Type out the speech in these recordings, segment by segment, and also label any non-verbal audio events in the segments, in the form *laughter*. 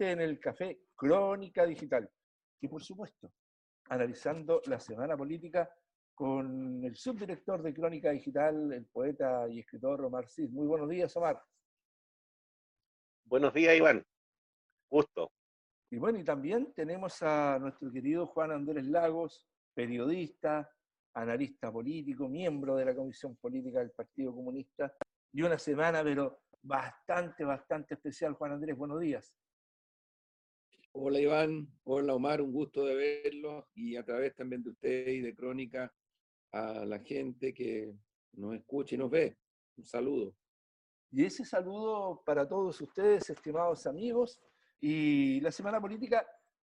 en el café Crónica Digital. Y por supuesto, analizando la semana política con el subdirector de Crónica Digital, el poeta y escritor Omar Cid. Muy buenos días, Omar. Buenos días, Iván. Gusto. Y bueno, y también tenemos a nuestro querido Juan Andrés Lagos, periodista, analista político, miembro de la Comisión Política del Partido Comunista, y una semana, pero bastante, bastante especial. Juan Andrés, buenos días. Hola Iván, hola Omar, un gusto de verlo y a través también de usted y de Crónica a la gente que nos escucha y nos ve. Un saludo. Y ese saludo para todos ustedes, estimados amigos. Y la semana política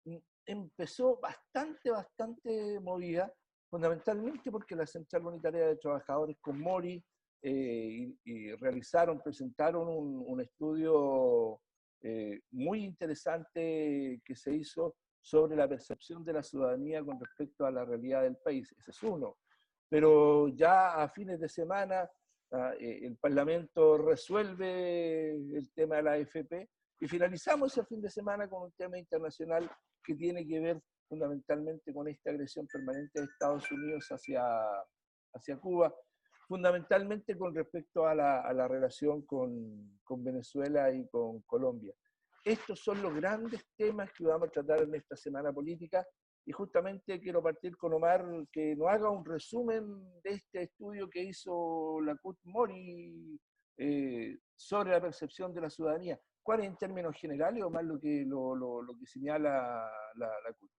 mm, empezó bastante, bastante movida, fundamentalmente porque la Central Unitaria de Trabajadores con Mori eh, realizaron, presentaron un, estudio eh, muy interesante que se hizo sobre la percepción de la ciudadanía con respecto a la realidad del país. Ese es uno. Pero ya a fines de semana ah, eh, el Parlamento resuelve el tema de la AFP y finalizamos el fin de semana con un tema internacional que tiene que ver fundamentalmente con esta agresión permanente de Estados Unidos hacia, hacia Cuba fundamentalmente con respecto a la, relación con, Venezuela y con Colombia. Estos son los grandes temas que vamos a tratar en esta semana política y justamente quiero partir con Omar que nos haga un resumen de este estudio que hizo la CUT Mori eh, sobre la percepción de la ciudadanía. ¿Cuál es en términos generales o más lo que, lo, que señala la, la CUT?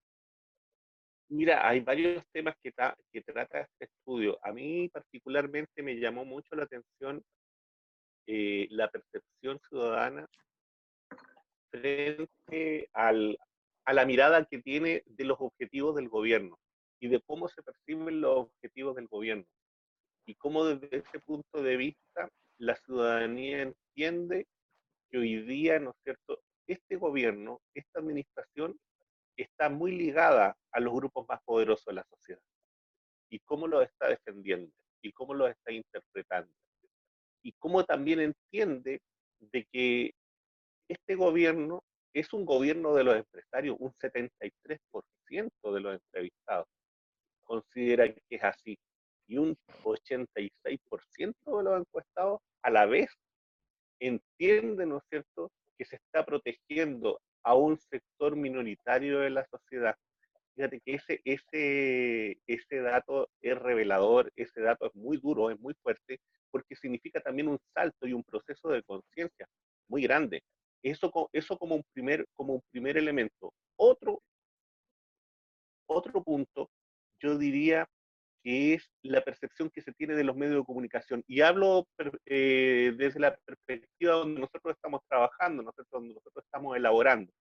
Mira, hay varios temas que, que trata este estudio. A mí particularmente me llamó mucho la atención eh, la percepción ciudadana frente al, a la mirada que tiene de los objetivos del gobierno y de cómo se perciben los objetivos del gobierno y cómo desde ese punto de vista la ciudadanía entiende que hoy día, ¿no es cierto?, este gobierno, esta administración está muy ligada a los grupos más poderosos de la sociedad. Y cómo lo está defendiendo, y cómo lo está interpretando. Y cómo también entiende de que este gobierno es un gobierno de los empresarios, un 73% de los entrevistados considera que es así. Y un 86% de los encuestados a la vez entiende, ¿no es cierto?, que se está protegiendo a un sector minoritario de la sociedad. Fíjate que ese, ese, ese dato es revelador, ese dato es muy duro, es muy fuerte, porque significa también un salto y un proceso de conciencia muy grande. Eso, eso como, un primer, como un primer elemento. Otro, otro punto, yo diría que es la percepción que se tiene de los medios de comunicación. Y hablo eh, desde la perspectiva donde nosotros estamos trabajando, donde nosotros estamos elaborando.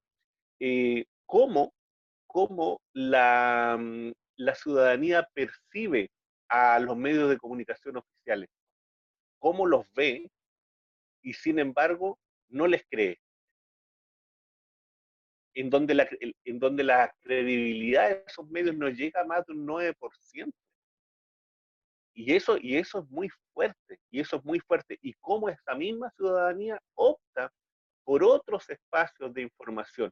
Eh, ¿Cómo, cómo la, mm, la ciudadanía percibe a los medios de comunicación oficiales? ¿Cómo los ve? Y sin embargo, no les cree en donde, la, en donde la credibilidad de esos medios no llega a más de un 9%. Y eso, y eso es muy fuerte, y eso es muy fuerte. Y cómo esa misma ciudadanía opta por otros espacios de información,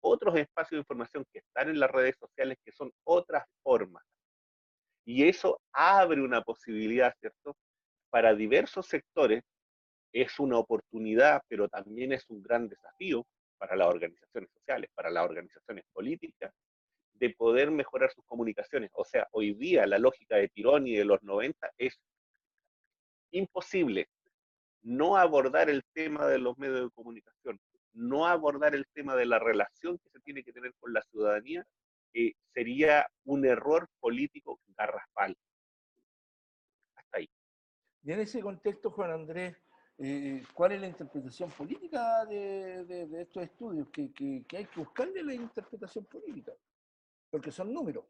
otros espacios de información que están en las redes sociales, que son otras formas. Y eso abre una posibilidad, ¿cierto? Para diversos sectores es una oportunidad, pero también es un gran desafío para las organizaciones sociales, para las organizaciones políticas, de poder mejorar sus comunicaciones. O sea, hoy día la lógica de Tirón y de los 90 es imposible no abordar el tema de los medios de comunicación, no abordar el tema de la relación que se tiene que tener con la ciudadanía, eh, sería un error político garrafal. Hasta ahí. Y en ese contexto, Juan Andrés, eh, ¿cuál es la interpretación política de, estos estudios? Que, que, hay que buscarle la interpretación política porque son números.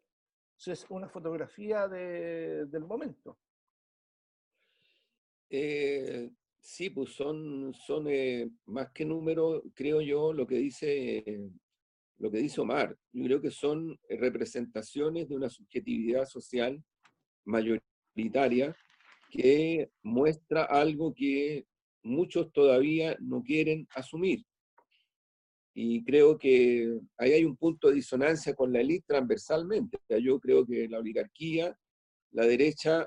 Es una fotografía del momento. Eh, sí, pues son, son eh, más que números, creo yo, lo que dice lo que dice Omar. Yo creo que son representaciones de una subjetividad social mayoritaria que muestra algo que muchos todavía no quieren asumir, y creo que ahí hay un punto de disonancia con la élite transversalmente. Yo creo que la oligarquía, la derecha,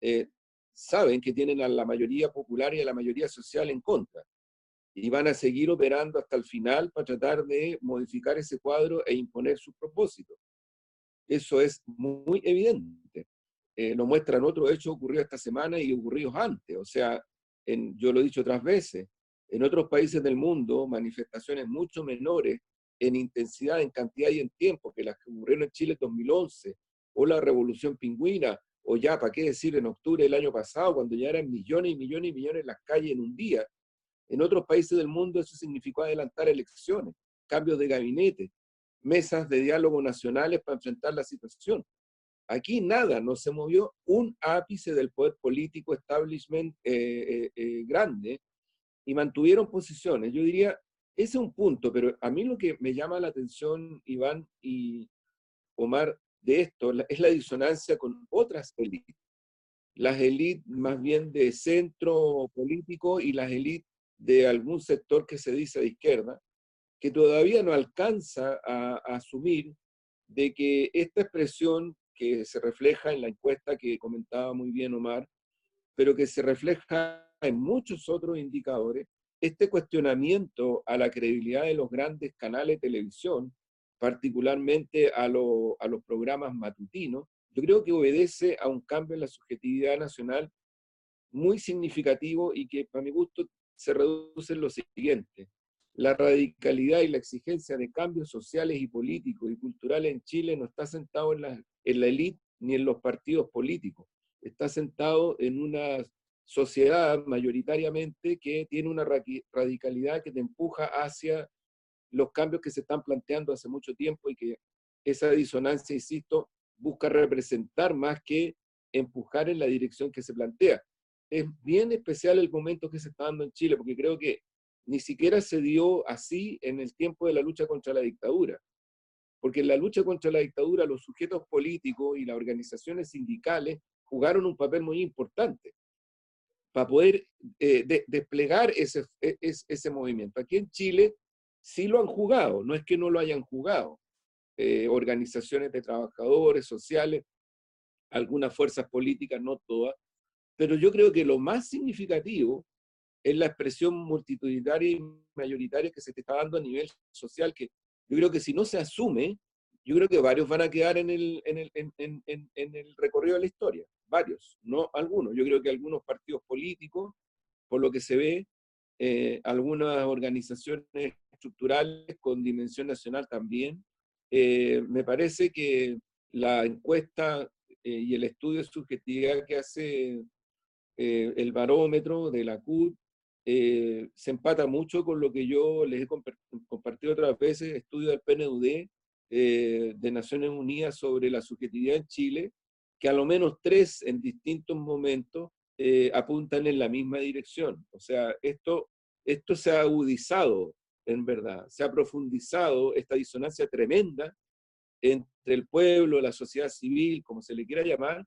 eh, saben que tienen a la mayoría popular y a la mayoría social en contra y van a seguir operando hasta el final para tratar de modificar ese cuadro e imponer sus propósitos. Eso es muy evidente. Eh, lo muestran otros hechos ocurridos esta semana y ocurridos antes. O sea, en, yo lo he dicho otras veces, en otros países del mundo, manifestaciones mucho menores en intensidad, en cantidad y en tiempo que las que ocurrieron en Chile en 2011, o la revolución pingüina, o ya, ¿para qué decir en octubre del año pasado, cuando ya eran millones y millones y millones en las calles en un día? En otros países del mundo eso significó adelantar elecciones, cambios de gabinete, mesas de diálogo nacionales para enfrentar la situación. Aquí nada, no se movió un ápice del poder político establishment eh, eh, eh, grande y mantuvieron posiciones. Yo diría, ese es un punto, pero a mí lo que me llama la atención, Iván y Omar, de esto es la disonancia con otras élites. Las élites más bien de centro político y las élites de algún sector que se dice de izquierda, que todavía no alcanza a, asumir de que esta expresión que se refleja en la encuesta que comentaba muy bien Omar, pero que se refleja en muchos otros indicadores, este cuestionamiento a la credibilidad de los grandes canales de televisión, particularmente a, a los programas matutinos, yo creo que obedece a un cambio en la subjetividad nacional muy significativo y que, para mi gusto, se reduce en lo siguiente. La radicalidad y la exigencia de cambios sociales y políticos y culturales en Chile no está sentado en la, en la élite ni en los partidos políticos. Está sentado en una sociedad mayoritariamente que tiene una radicalidad que te empuja hacia los cambios que se están planteando hace mucho tiempo y que esa disonancia, insisto, busca representar más que empujar en la dirección que se plantea es bien especial el momento que se está dando en Chile, porque creo que ni siquiera se dio así en el tiempo de la lucha contra la dictadura. Porque en la lucha contra la dictadura los sujetos políticos y las organizaciones sindicales jugaron un papel muy importante para poder eh, desplegar ese, e, ese movimiento. Aquí en Chile sí lo han jugado, no es que no lo hayan jugado. Eh, organizaciones de trabajadores, sociales, algunas fuerzas políticas, no todas, pero yo creo que lo más significativo es la expresión multitudinaria y mayoritaria que se te está dando a nivel social, que yo creo que si no se asume, yo creo que varios van a quedar en el recorrido de la historia, varios, no algunos. Yo creo que algunos partidos políticos, por lo que se ve, eh, algunas organizaciones estructurales con dimensión nacional también. Eh, me parece que la encuesta eh, y el estudio de subjetividad que hace el barómetro de la CUT se empata mucho con lo que yo les he compartido otras veces, estudio del PNUD de Naciones Unidas sobre la subjetividad en Chile, que a lo menos tres en distintos momentos apuntan en la misma dirección. O sea, esto, esto se ha agudizado, en verdad, se ha profundizado esta disonancia tremenda entre el pueblo, la sociedad civil, como se le quiera llamar,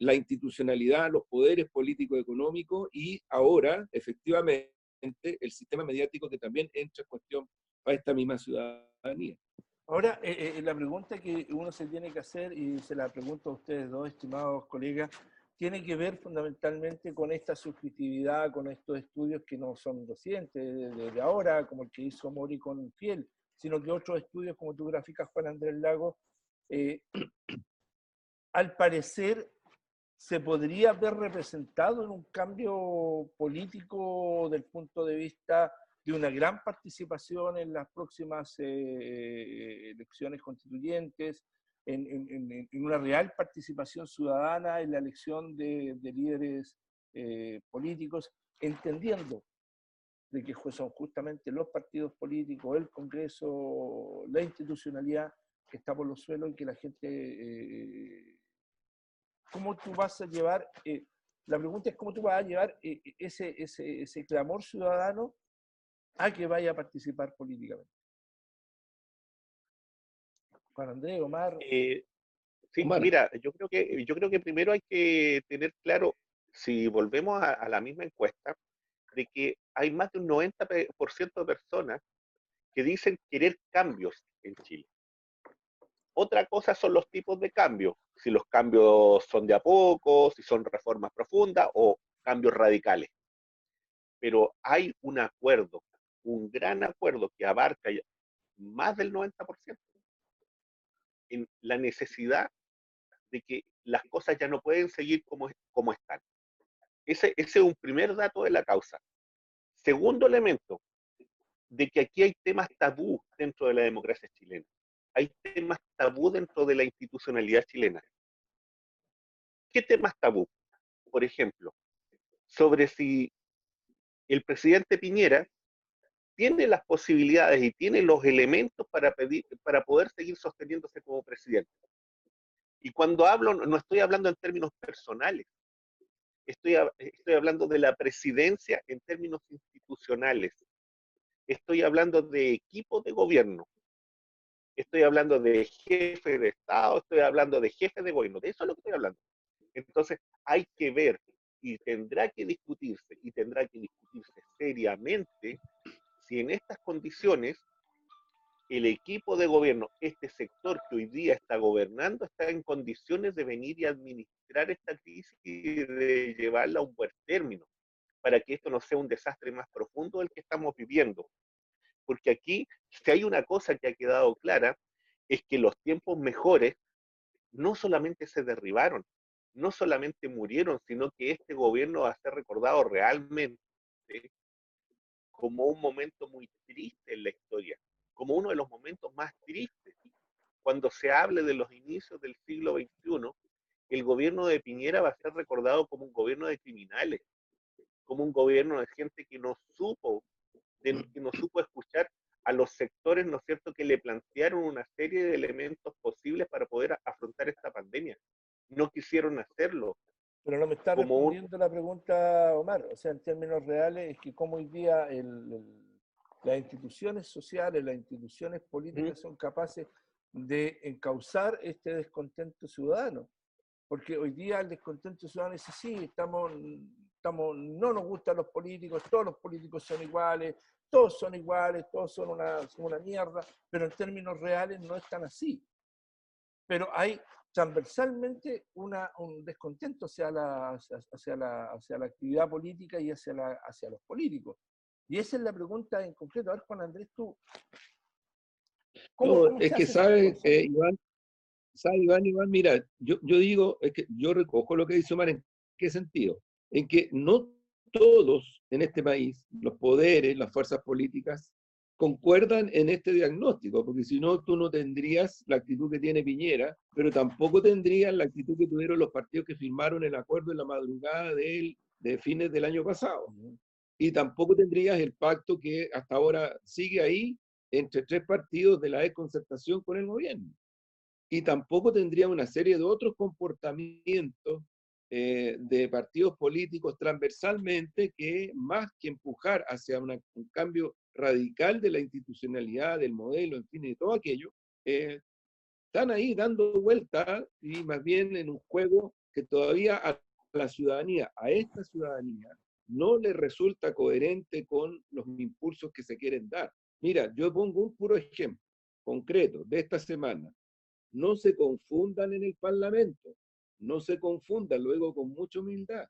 la institucionalidad, los poderes políticos económicos y ahora, efectivamente, el sistema mediático que también entra en cuestión para esta misma ciudadanía. Ahora, eh, eh, la pregunta que uno se tiene que hacer, y se la pregunto a ustedes dos, estimados colegas, tiene que ver fundamentalmente con esta subjetividad, con estos estudios que no son recientes, desde ahora, como el que hizo Mori con Fiel, sino que otros estudios, como tú graficas, Juan Andrés Lago, eh, *clears throat* al parecer se podría ver representado en un cambio político del punto de vista de una gran participación en las próximas eh, elecciones constituyentes, en, una real participación ciudadana en la elección de, líderes eh, políticos, entendiendo de que son justamente los partidos políticos, el Congreso, la institucionalidad que está por los suelos y que la gente eh, cómo tú vas a llevar, eh, la pregunta es cómo tú vas a llevar eh, ese, ese clamor ciudadano a que vaya a participar políticamente. Juan Andrés, Omar. Eh, sí, mira, yo creo, que, yo creo que primero hay que tener claro, si volvemos a, la misma encuesta, de que hay más de un 90% de personas que dicen querer cambios en Chile. Otra cosa son los tipos de cambios, si los cambios son de a poco, si son reformas profundas o cambios radicales. Pero hay un acuerdo, un gran acuerdo que abarca más del 90% en la necesidad de que las cosas ya no pueden seguir como, como están. Ese, ese es un primer dato de la causa. Segundo elemento, de que aquí hay temas tabú dentro de la democracia chilena. Hay temas tabú dentro de la institucionalidad chilena. ¿Qué temas tabú? Por ejemplo, sobre si el presidente Piñera tiene las posibilidades y tiene los elementos para, pedir, para poder seguir sosteniéndose como presidente. Y cuando hablo, no estoy hablando en términos personales, estoy, estoy hablando de la presidencia en términos institucionales. Estoy hablando de equipo de gobierno. Estoy hablando de jefe de Estado, estoy hablando de jefe de gobierno. De eso es lo que estoy hablando. Entonces, hay que ver y tendrá que discutirse y tendrá que discutirse seriamente si en estas condiciones el equipo de gobierno, este sector que hoy día está gobernando, está en condiciones de venir y administrar esta crisis y de llevarla a un buen término, para que esto no sea un desastre más profundo del que estamos viviendo. Porque aquí, si hay una cosa que ha quedado clara, es que los tiempos mejores no solamente se derribaron, no solamente murieron, sino que este gobierno va a ser recordado realmente como un momento muy triste en la historia, como uno de los momentos más tristes. Cuando se hable de los inicios del siglo XXI, el gobierno de Piñera va a ser recordado como un gobierno de criminales, como un gobierno de gente que no supo, que no supo escuchar a los sectores, ¿no es cierto?, que le plantearon una serie de elementos posibles para poder afrontar esta pandemia. No quisieron hacerlo. Pero no me está respondiendo la pregunta, Omar. O sea, en términos reales, es que como hoy día las instituciones sociales, las instituciones políticas son capaces de encauzar este descontento ciudadano. Porque hoy día el descontento ciudadano es así, estamos, estamos, no nos gustan los políticos, todos los políticos son iguales, todos son iguales, todos son una, son una mierda, pero en términos reales no es tan así. Pero hay transversalmente una, un descontento hacia la, hacia, la, hacia la actividad política y hacia, la, hacia los políticos. Y esa es la pregunta en concreto. A ver, Juan Andrés, tú. ¿cómo, es que sabes, eh, Iván, sabe, Iván, Iván, mira, yo, yo digo, es que yo recojo lo que dice Omar, ¿en qué sentido? En que no todos en este país, los poderes, las fuerzas políticas, concuerdan en este diagnóstico, porque si no, tú no tendrías la actitud que tiene Piñera, pero tampoco tendrías la actitud que tuvieron los partidos que firmaron el acuerdo en la madrugada de, de fines del año pasado. Y tampoco tendrías el pacto que hasta ahora sigue ahí entre tres partidos de la desconcertación con el gobierno. Y tampoco tendría una serie de otros comportamientos eh, de partidos políticos transversalmente que más que empujar hacia un cambio radical de la institucionalidad, del modelo, en fin, de todo aquello, eh, están ahí dando vuelta y más bien en un juego que todavía a la ciudadanía, a esta ciudadanía, no le resulta coherente con los impulsos que se quieren dar. Mira, yo pongo un puro ejemplo concreto de esta semana. No se confundan en el Parlamento, no se confundan luego con mucha humildad.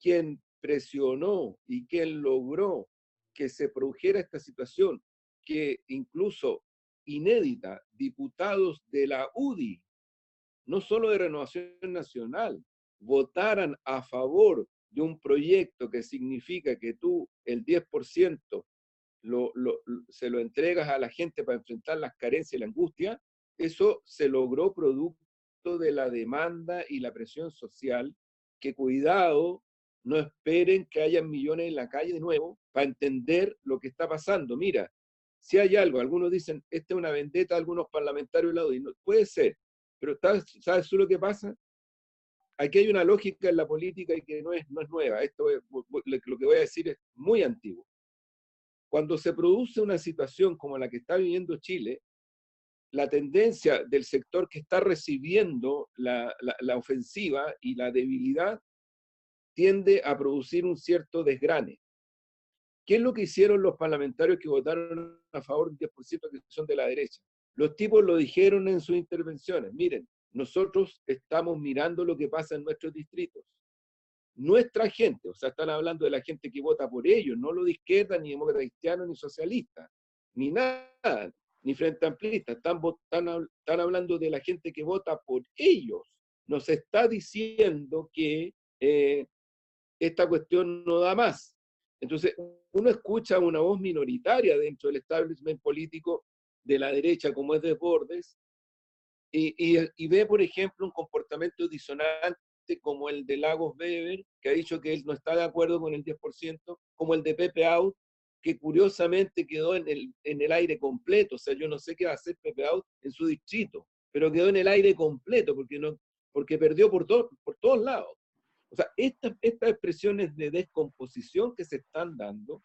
Quien presionó y quien logró que se produjera esta situación, que incluso inédita, diputados de la UDI, no solo de Renovación Nacional, votaran a favor de un proyecto que significa que tú el 10% lo, se lo entregas a la gente para enfrentar las carencias y la angustia, eso se logró producto de la demanda y la presión social, que cuidado, no esperen que haya millones en la calle de nuevo para entender lo que está pasando. Mira, si hay algo, algunos dicen, esta es una vendetta de algunos parlamentarios la UDI. No, puede ser, pero ¿sabes tú lo que pasa? Aquí hay una lógica en la política y que no es, no es nueva. Esto lo que voy a decir es muy antiguo. Cuando se produce una situación como la que está viviendo Chile, la tendencia del sector que está recibiendo la, la ofensiva y la debilidad tiende a producir un cierto desgrane. ¿Qué es lo que hicieron los parlamentarios que votaron a favor del 10% que son de la derecha? Los tipos lo dijeron en sus intervenciones. Miren, nosotros estamos mirando lo que pasa en nuestros distritos. Nuestra gente, o sea, están hablando de la gente que vota por ellos, no lo de izquierda, ni demócrata cristiano, ni socialista, ni nada, ni frente amplista. Están, están, hablando de la gente que vota por ellos. Nos está diciendo que eh, esta cuestión no da más. Entonces, uno escucha una voz minoritaria dentro del establishment político de la derecha, como es de Bordes, y, ve, por ejemplo, un comportamiento disonante como el de Lagos Weber, que ha dicho que él no está de acuerdo con el 10%, como el de Pepe Out, curiosamente quedó en el, en el aire completo. O sea, yo no sé qué va a hacer Pepe Out en su distrito, pero quedó en el aire completo porque, no, porque perdió por, por todos lados. O sea, estas, estas expresiones de descomposición que se están dando,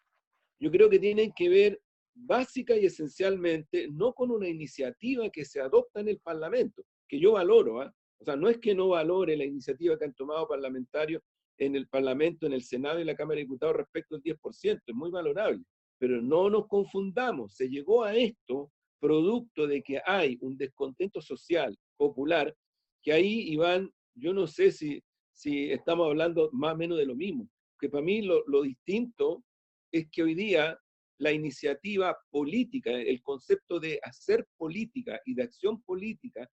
yo creo que tienen que ver básica y esencialmente no con una iniciativa que se adopta en el Parlamento, que yo valoro, ¿ah? o sea, no es que no valore la iniciativa que han tomado parlamentarios en el Parlamento, en el Senado y la Cámara de Diputados respecto al 10%, es muy valorable, pero no nos confundamos, se llegó a esto producto de que hay un descontento social, popular, que ahí, Iván, yo no sé si si estamos hablando más o menos de lo mismo. Que para mí lo, distinto es que hoy día la iniciativa política, el concepto de hacer política y de acción política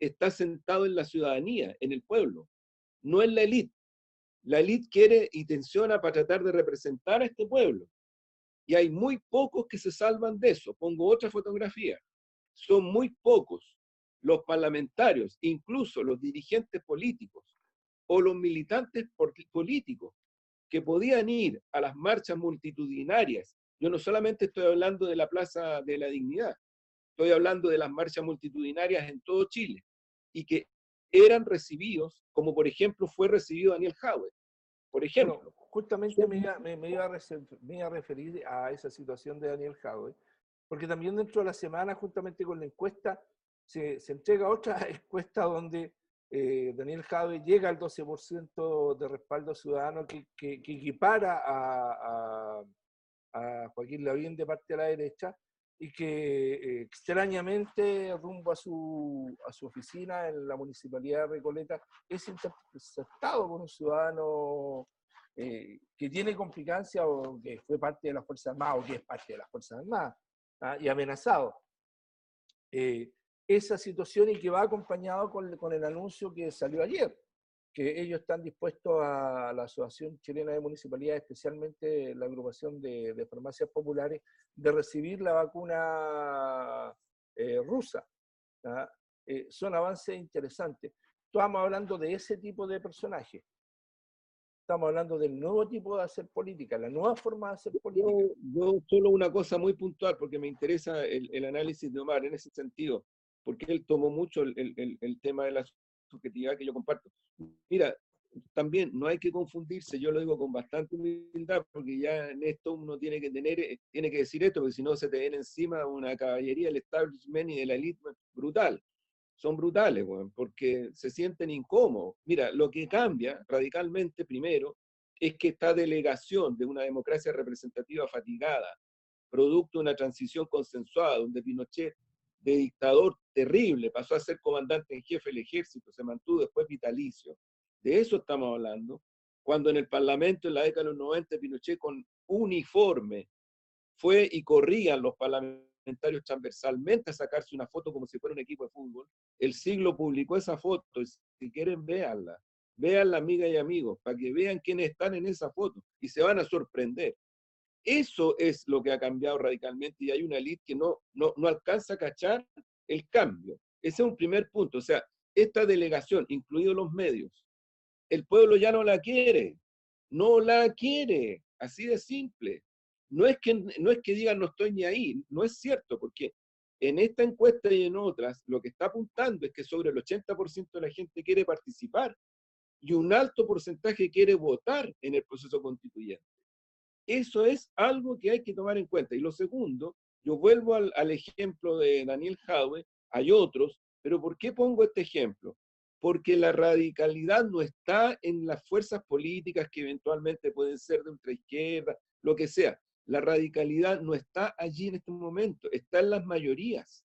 está sentado en la ciudadanía, en el pueblo, no en la élite. La élite quiere y tensiona para tratar de representar a este pueblo. Y hay muy pocos que se salvan de eso. Pongo otra fotografía. Son muy pocos los parlamentarios, incluso los dirigentes políticos, o los militantes políticos que podían ir a las marchas multitudinarias. Yo no solamente estoy hablando de la Plaza de la Dignidad, estoy hablando de las marchas multitudinarias en todo Chile y que eran recibidos, como por ejemplo fue recibido Daniel Howard. Por ejemplo. Justamente me iba, me, iba a referir a esa situación de Daniel Howard, porque también dentro de la semana, justamente con la encuesta, se, se entrega otra *laughs* encuesta donde eh, Daniel Jave llega al 12% de respaldo ciudadano que, que, equipara a, a, Joaquín Lavín de parte de la derecha y que eh, extrañamente rumbo a su, a su oficina en la municipalidad de Recoleta es interceptado por un ciudadano eh, que tiene complicancia o que fue parte de las Fuerzas Armadas o que es parte de las Fuerzas Armadas ¿ah? y amenazado esa situación y que va acompañado con, con, el anuncio que salió ayer, que ellos están dispuestos a la Asociación Chilena de Municipalidades, especialmente la agrupación de, farmacias populares, de recibir la vacuna eh, rusa. Eh, son avances interesantes. Estamos hablando de ese tipo de personajes. Estamos hablando del nuevo tipo de hacer política, la nueva forma de hacer política. Yo, solo una cosa muy puntual, porque me interesa el, el análisis de Omar en ese sentido porque él tomó mucho el, el, el, tema de la subjetividad que yo comparto. Mira, también no hay que confundirse, yo lo digo con bastante humildad, porque ya en esto uno tiene que tener, eh, tiene que decir esto, porque si no se te viene encima una caballería del establishment y de la elite brutal. Son brutales, bueno, porque se sienten incómodos. Mira, lo que cambia radicalmente primero es que esta delegación de una democracia representativa fatigada, producto de una transición consensuada, donde Pinochet de dictador terrible, pasó a ser comandante en jefe del ejército, se mantuvo después vitalicio. De eso estamos hablando. Cuando en el Parlamento en la década de los 90 Pinochet con uniforme fue y corrían los parlamentarios transversalmente a sacarse una foto como si fuera un equipo de fútbol, el siglo publicó esa foto, si quieren véanla, véanla amigas y amigos, para que vean quiénes están en esa foto y se van a sorprender. Eso es lo que ha cambiado radicalmente y hay una elite que no, no, no alcanza a cachar el cambio. Ese es un primer punto. O sea, esta delegación, incluidos los medios, el pueblo ya no la quiere. No la quiere. Así de simple. No es que, no es que digan no estoy ni ahí. No es cierto, porque en esta encuesta y en otras, lo que está apuntando es que sobre el 80% de la gente quiere participar y un alto porcentaje quiere votar en el proceso constituyente. Eso es algo que hay que tomar en cuenta. Y lo segundo, yo vuelvo al, ejemplo de Daniel Jaue, hay otros, pero ¿por qué pongo este ejemplo? Porque la radicalidad no está en las fuerzas políticas que eventualmente pueden ser de ultraizquierda, lo que sea. La radicalidad no está allí en este momento, está en las mayorías.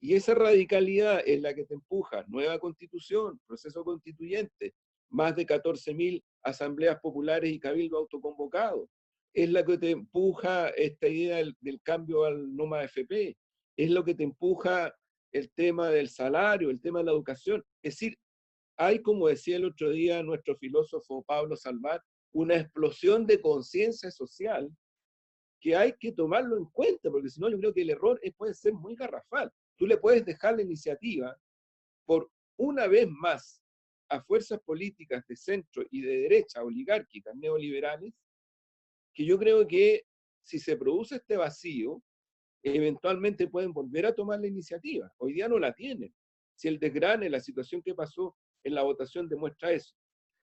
Y esa radicalidad es la que te empuja, nueva constitución, proceso constituyente, más de 14.000 asambleas populares y cabildo autoconvocados. Es la que te empuja esta idea del, cambio al NOMA FP. Es lo que te empuja el tema del salario, el tema de la educación. Es decir, hay, como decía el otro día nuestro filósofo Pablo Salvat, una explosión de conciencia social que hay que tomarlo en cuenta, porque si no, yo creo que el error puede ser muy garrafal. Tú le puedes dejar la iniciativa por una vez más a fuerzas políticas de centro y de derecha, oligárquicas, neoliberales, que yo creo que si se produce este vacío, eventualmente pueden volver a tomar la iniciativa. Hoy día no la tienen. Si el desgrane, la situación que pasó en la votación demuestra eso.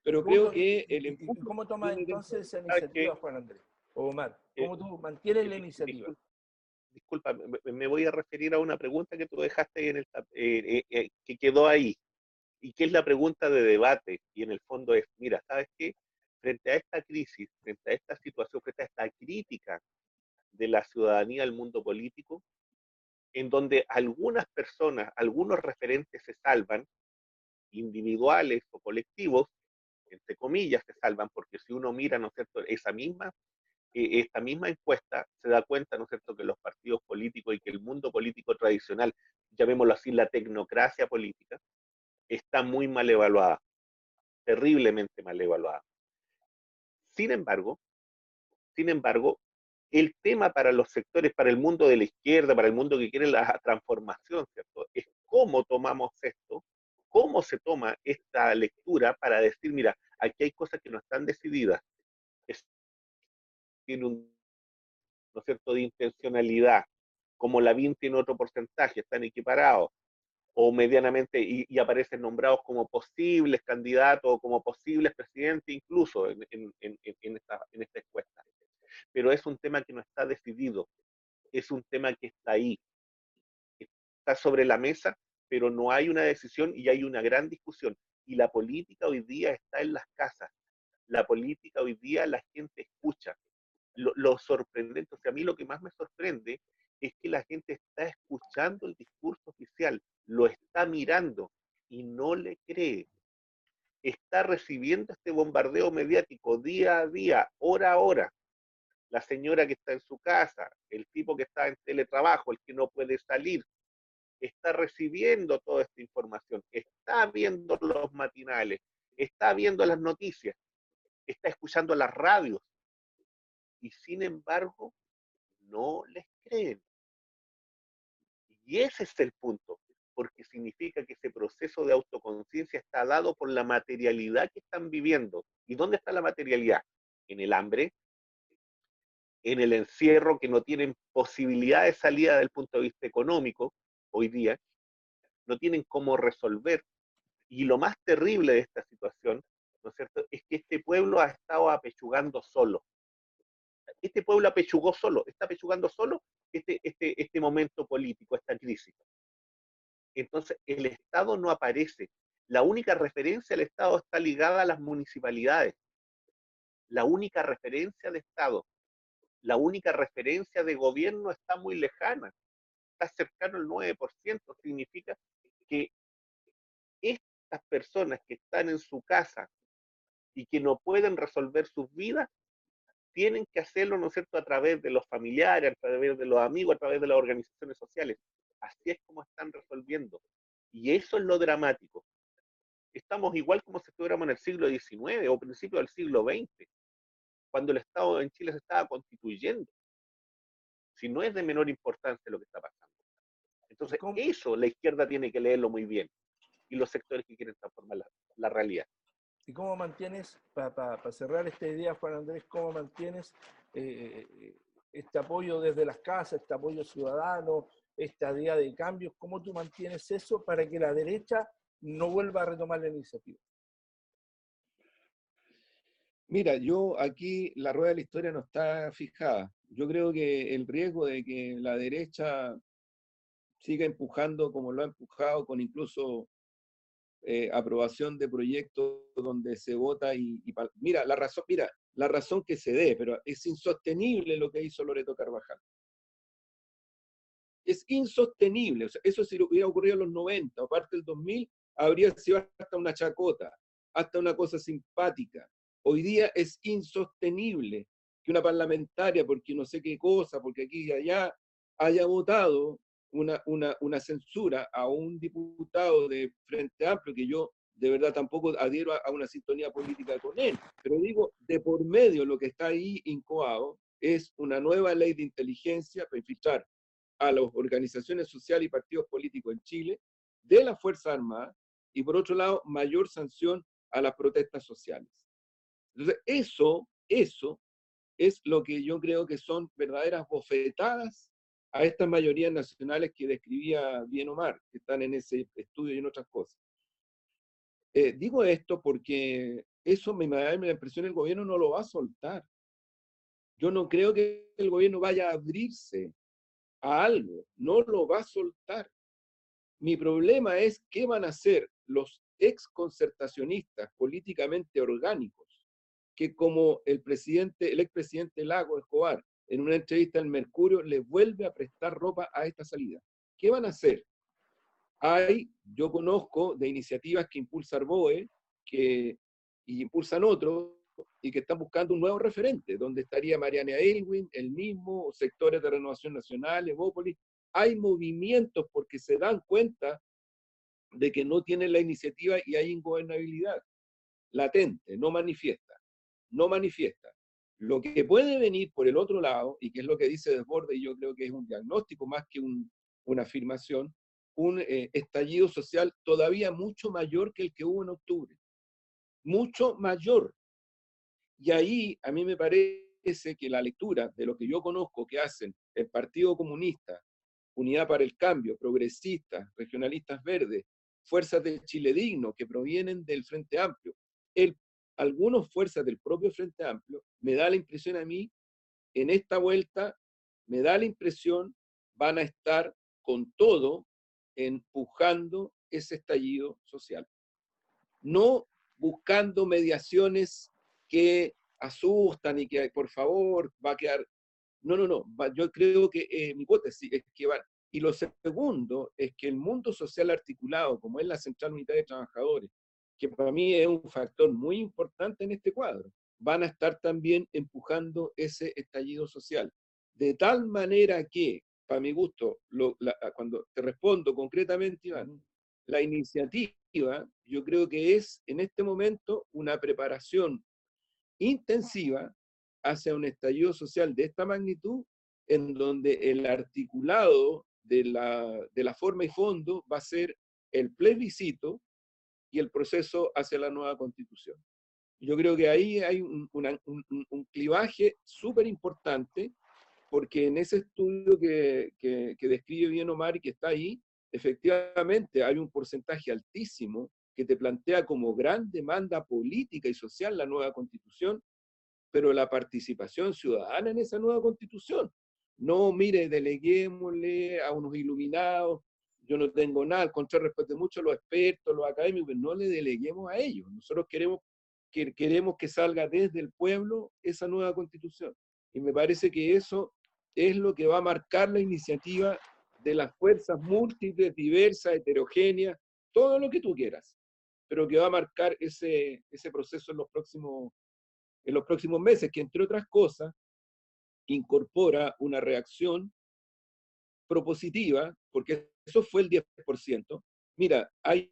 Pero creo que el empuje... ¿Cómo toma entonces esa iniciativa, Juan Andrés? Omar, ¿cómo eh, tú mantienes la iniciativa? Disculpa, me voy a referir a una pregunta que tú dejaste en el, eh, eh, que quedó ahí, y que es la pregunta de debate, y en el fondo es, mira, ¿sabes qué? Frente a esta crisis, frente a esta situación, frente a esta crítica de la ciudadanía al mundo político, en donde algunas personas, algunos referentes se salvan, individuales o colectivos, entre comillas, se salvan, porque si uno mira, ¿no es cierto?, esa misma, eh, esta misma encuesta, se da cuenta, ¿no es cierto?, que los partidos políticos y que el mundo político tradicional, llamémoslo así, la tecnocracia política, está muy mal evaluada, terriblemente mal evaluada. Sin embargo, sin embargo, el tema para los sectores, para el mundo de la izquierda, para el mundo que quiere la transformación, ¿cierto? Es cómo tomamos esto, cómo se toma esta lectura para decir, mira, aquí hay cosas que no están decididas. Tiene un, ¿no es cierto?, de intencionalidad, como la BIN tiene otro porcentaje, están equiparados o medianamente y, aparecen nombrados como posibles candidatos o como posibles presidentes incluso en, esta, en esta encuesta. Pero es un tema que no está decidido, es un tema que está ahí, está sobre la mesa, pero no hay una decisión y hay una gran discusión. Y la política hoy día está en las casas, la política hoy día la gente escucha. Lo, sorprendente, o sea, a mí lo que más me sorprende es que la gente está escuchando el discurso oficial, lo está mirando y no le cree. Está recibiendo este bombardeo mediático día a día, hora a hora. La señora que está en su casa, el tipo que está en teletrabajo, el que no puede salir, está recibiendo toda esta información, está viendo los matinales, está viendo las noticias, está escuchando las radios y sin embargo no les creen. Y ese es el punto, porque significa que ese proceso de autoconciencia está dado por la materialidad que están viviendo. ¿Y dónde está la materialidad? En el hambre, en el encierro, que no tienen posibilidad de salida desde el punto de vista económico hoy día, no tienen cómo resolver. Y lo más terrible de esta situación, ¿no es cierto?, es que este pueblo ha estado apechugando solo. Este pueblo apechugó solo, está apechugando solo este, este, este momento político, esta crisis. Entonces, el Estado no aparece. La única referencia al Estado está ligada a las municipalidades. La única referencia de Estado, la única referencia de gobierno está muy lejana. Está cercano al 9%. Significa que estas personas que están en su casa y que no pueden resolver sus vidas tienen que hacerlo, ¿no es cierto?, a través de los familiares, a través de los amigos, a través de las organizaciones sociales. Así es como están resolviendo. Y eso es lo dramático. Estamos igual como si estuviéramos en el siglo XIX o principio del siglo XX, cuando el Estado en Chile se estaba constituyendo. Si no es de menor importancia lo que está pasando. Entonces, eso la izquierda tiene que leerlo muy bien. Y los sectores que quieren transformar la realidad. ¿Y cómo mantienes, para cerrar esta idea, Juan Andrés, cómo mantienes eh, eh, este apoyo desde las casas, este apoyo ciudadano, esta idea de cambios? ¿Cómo tú mantienes eso para que la derecha no vuelva a retomar la iniciativa? Mira, yo aquí la rueda de la historia no está fijada. Yo creo que el riesgo de que la derecha siga empujando como lo ha empujado, con incluso eh, aprobación de proyectos donde se vota y, mira, la razón, mira, la razón que se dé, pero es insostenible lo que hizo Loreto Carvajal. Es insostenible. O sea, eso si hubiera ocurrido en los 90 o parte del 2000, habría sido hasta una chacota, hasta una cosa simpática. Hoy día es insostenible que una parlamentaria, porque no sé qué cosa, porque aquí y allá, haya votado una, una, una censura a un diputado de Frente Amplio, que yo de verdad tampoco adhiero a, una sintonía política con él, pero digo, de por medio lo que está ahí incoado es una nueva ley de inteligencia para infiltrar a las organizaciones sociales y partidos políticos en Chile de la Fuerza Armada y por otro lado, mayor sanción a las protestas sociales. Entonces, eso, eso es lo que yo creo que son verdaderas bofetadas a estas mayorías nacionales que describía bien Omar, que están en ese estudio y en otras cosas. Eh, digo esto porque eso me da la impresión el gobierno no lo va a soltar. Yo no creo que el gobierno vaya a abrirse a algo, no lo va a soltar. Mi problema es qué van a hacer los ex concertacionistas políticamente orgánicos, que como el presidente, el expresidente Lago Escobar, en una entrevista en Mercurio, le vuelve a prestar ropa a esta salida. ¿Qué van a hacer? Hay, yo conozco de iniciativas que impulsa Arboe, que y impulsan otros, y que están buscando un nuevo referente, donde estaría Mariana Elwin, el mismo, sectores de Renovación Nacional, Evópolis. Hay movimientos porque se dan cuenta de que no tienen la iniciativa y hay ingobernabilidad latente, no manifiesta, no manifiesta. Lo que puede venir por el otro lado, y que es lo que dice Desborde, y yo creo que es un diagnóstico más que una afirmación, un eh, estallido social todavía mucho mayor que el que hubo en octubre. Mucho mayor. Y ahí a mí me parece que la lectura de lo que yo conozco que hacen el Partido Comunista, Unidad para el Cambio, Progresistas, Regionalistas Verdes, Fuerzas del Chile Digno, que provienen del Frente Amplio, el algunas fuerzas del propio Frente Amplio, me da la impresión a mí, en esta vuelta, me da la impresión, van a estar con todo empujando ese estallido social. No buscando mediaciones que asustan y que, por favor, va a quedar... No, no, no. Yo creo que eh, mi hipótesis es que van... Y lo segundo es que el mundo social articulado, como es la Central Unitaria de Trabajadores, que para mí es un factor muy importante en este cuadro, van a estar también empujando ese estallido social. De tal manera que, para mi gusto, cuando te respondo concretamente, Iván, la iniciativa yo creo que es en este momento una preparación intensiva hacia un estallido social de esta magnitud, en donde el articulado de la, de la forma y fondo va a ser el plebiscito y el proceso hacia la nueva constitución. Yo creo que ahí hay un, un, clivaje súper importante, porque en ese estudio que, que, describe bien Omar y que está ahí, efectivamente hay un porcentaje altísimo que te plantea como gran demanda política y social la nueva constitución, pero la participación ciudadana en esa nueva constitución. No, mire, deleguémosle a unos iluminados yo no tengo nada, al contrario, respeto mucho a los expertos, los académicos, no le deleguemos a ellos. Nosotros queremos que, queremos que salga desde el pueblo esa nueva constitución. Y me parece que eso es lo que va a marcar la iniciativa de las fuerzas múltiples, diversas, heterogéneas, todo lo que tú quieras, pero que va a marcar ese, ese proceso en los, próximos, en los próximos meses, que entre otras cosas incorpora una reacción propositiva, porque eso fue el 10%. Mira, hay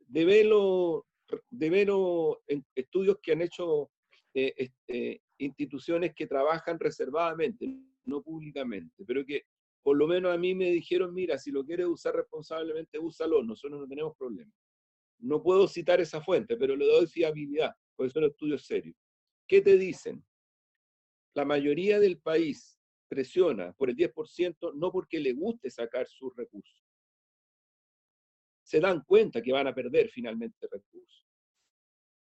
de velo, de velo estudios que han hecho eh, este, instituciones que trabajan reservadamente, no públicamente, pero que por lo menos a mí me dijeron, mira, si lo quieres usar responsablemente, úsalo, nosotros no tenemos problema. No puedo citar esa fuente, pero le doy fiabilidad, porque son estudios serios. ¿Qué te dicen? La mayoría del país presiona por el 10% no porque le guste sacar sus recursos. Se dan cuenta que van a perder finalmente recursos.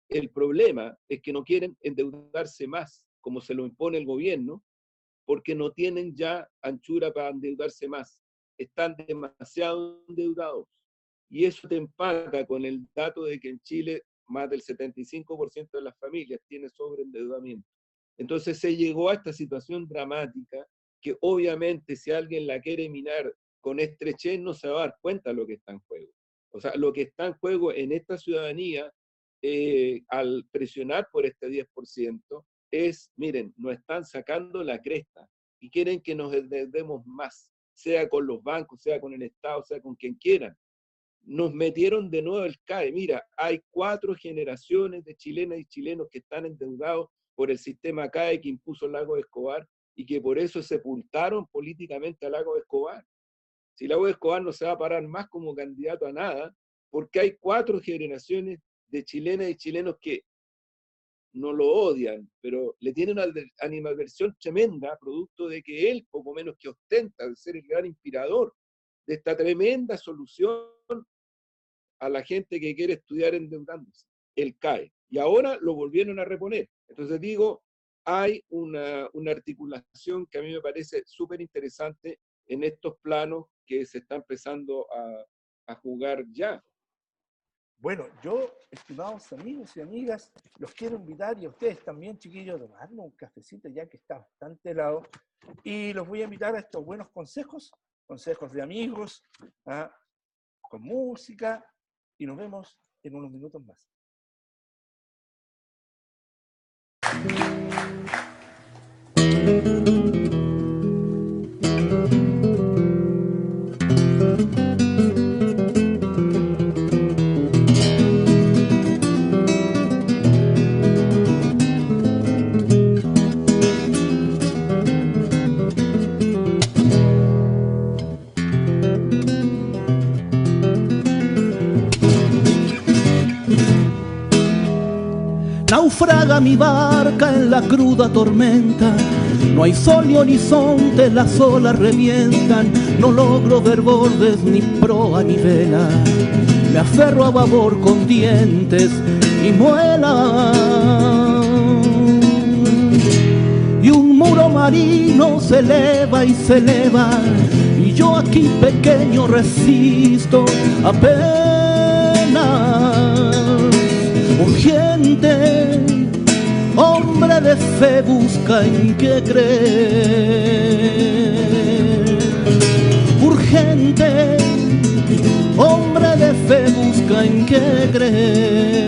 El problema es que no quieren endeudarse más, como se lo impone el gobierno, porque no tienen ya anchura para endeudarse más. Están demasiado endeudados. Y eso te empata con el dato de que en Chile más del 75% de las familias tiene sobreendeudamiento. Entonces se llegó a esta situación dramática que obviamente si alguien la quiere minar con estrechez no se va a dar cuenta de lo que está en juego. O sea, lo que está en juego en esta ciudadanía eh, al presionar por este 10% es, miren, nos están sacando la cresta y quieren que nos endeudemos más, sea con los bancos, sea con el Estado, sea con quien quieran. Nos metieron de nuevo el CAE. Mira, hay cuatro generaciones de chilenas y chilenos que están endeudados por el sistema CAE que impuso el Lago de Escobar y que por eso sepultaron políticamente al Lago de Escobar. Si Lago de Escobar no se va a parar más como candidato a nada, porque hay cuatro generaciones de chilenas y chilenos que no lo odian, pero le tienen una animadversión tremenda, producto de que él, poco menos que ostenta de ser el gran inspirador de esta tremenda solución a la gente que quiere estudiar endeudándose. Él cae. Y ahora lo volvieron a reponer. Entonces digo, hay una, una articulación que a mí me parece súper interesante en estos planos que se está empezando a, a jugar ya. Bueno, yo, estimados amigos y amigas, los quiero invitar y a ustedes también, chiquillos, a tomarnos un cafecito ya que está bastante helado. Y los voy a invitar a estos buenos consejos, consejos de amigos, ¿ah? con música, y nos vemos en unos minutos más. Naufraga mi barca en la cruda tormenta. No hay sol ni horizonte, las olas revientan. No logro ver bordes, ni proa, ni vela. Me aferro a babor con dientes y muela. Y un muro marino se eleva y se eleva. Y yo aquí pequeño resisto apenas urgente, hombre de fe busca en qué creer. Urgente, hombre de fe busca en qué creer.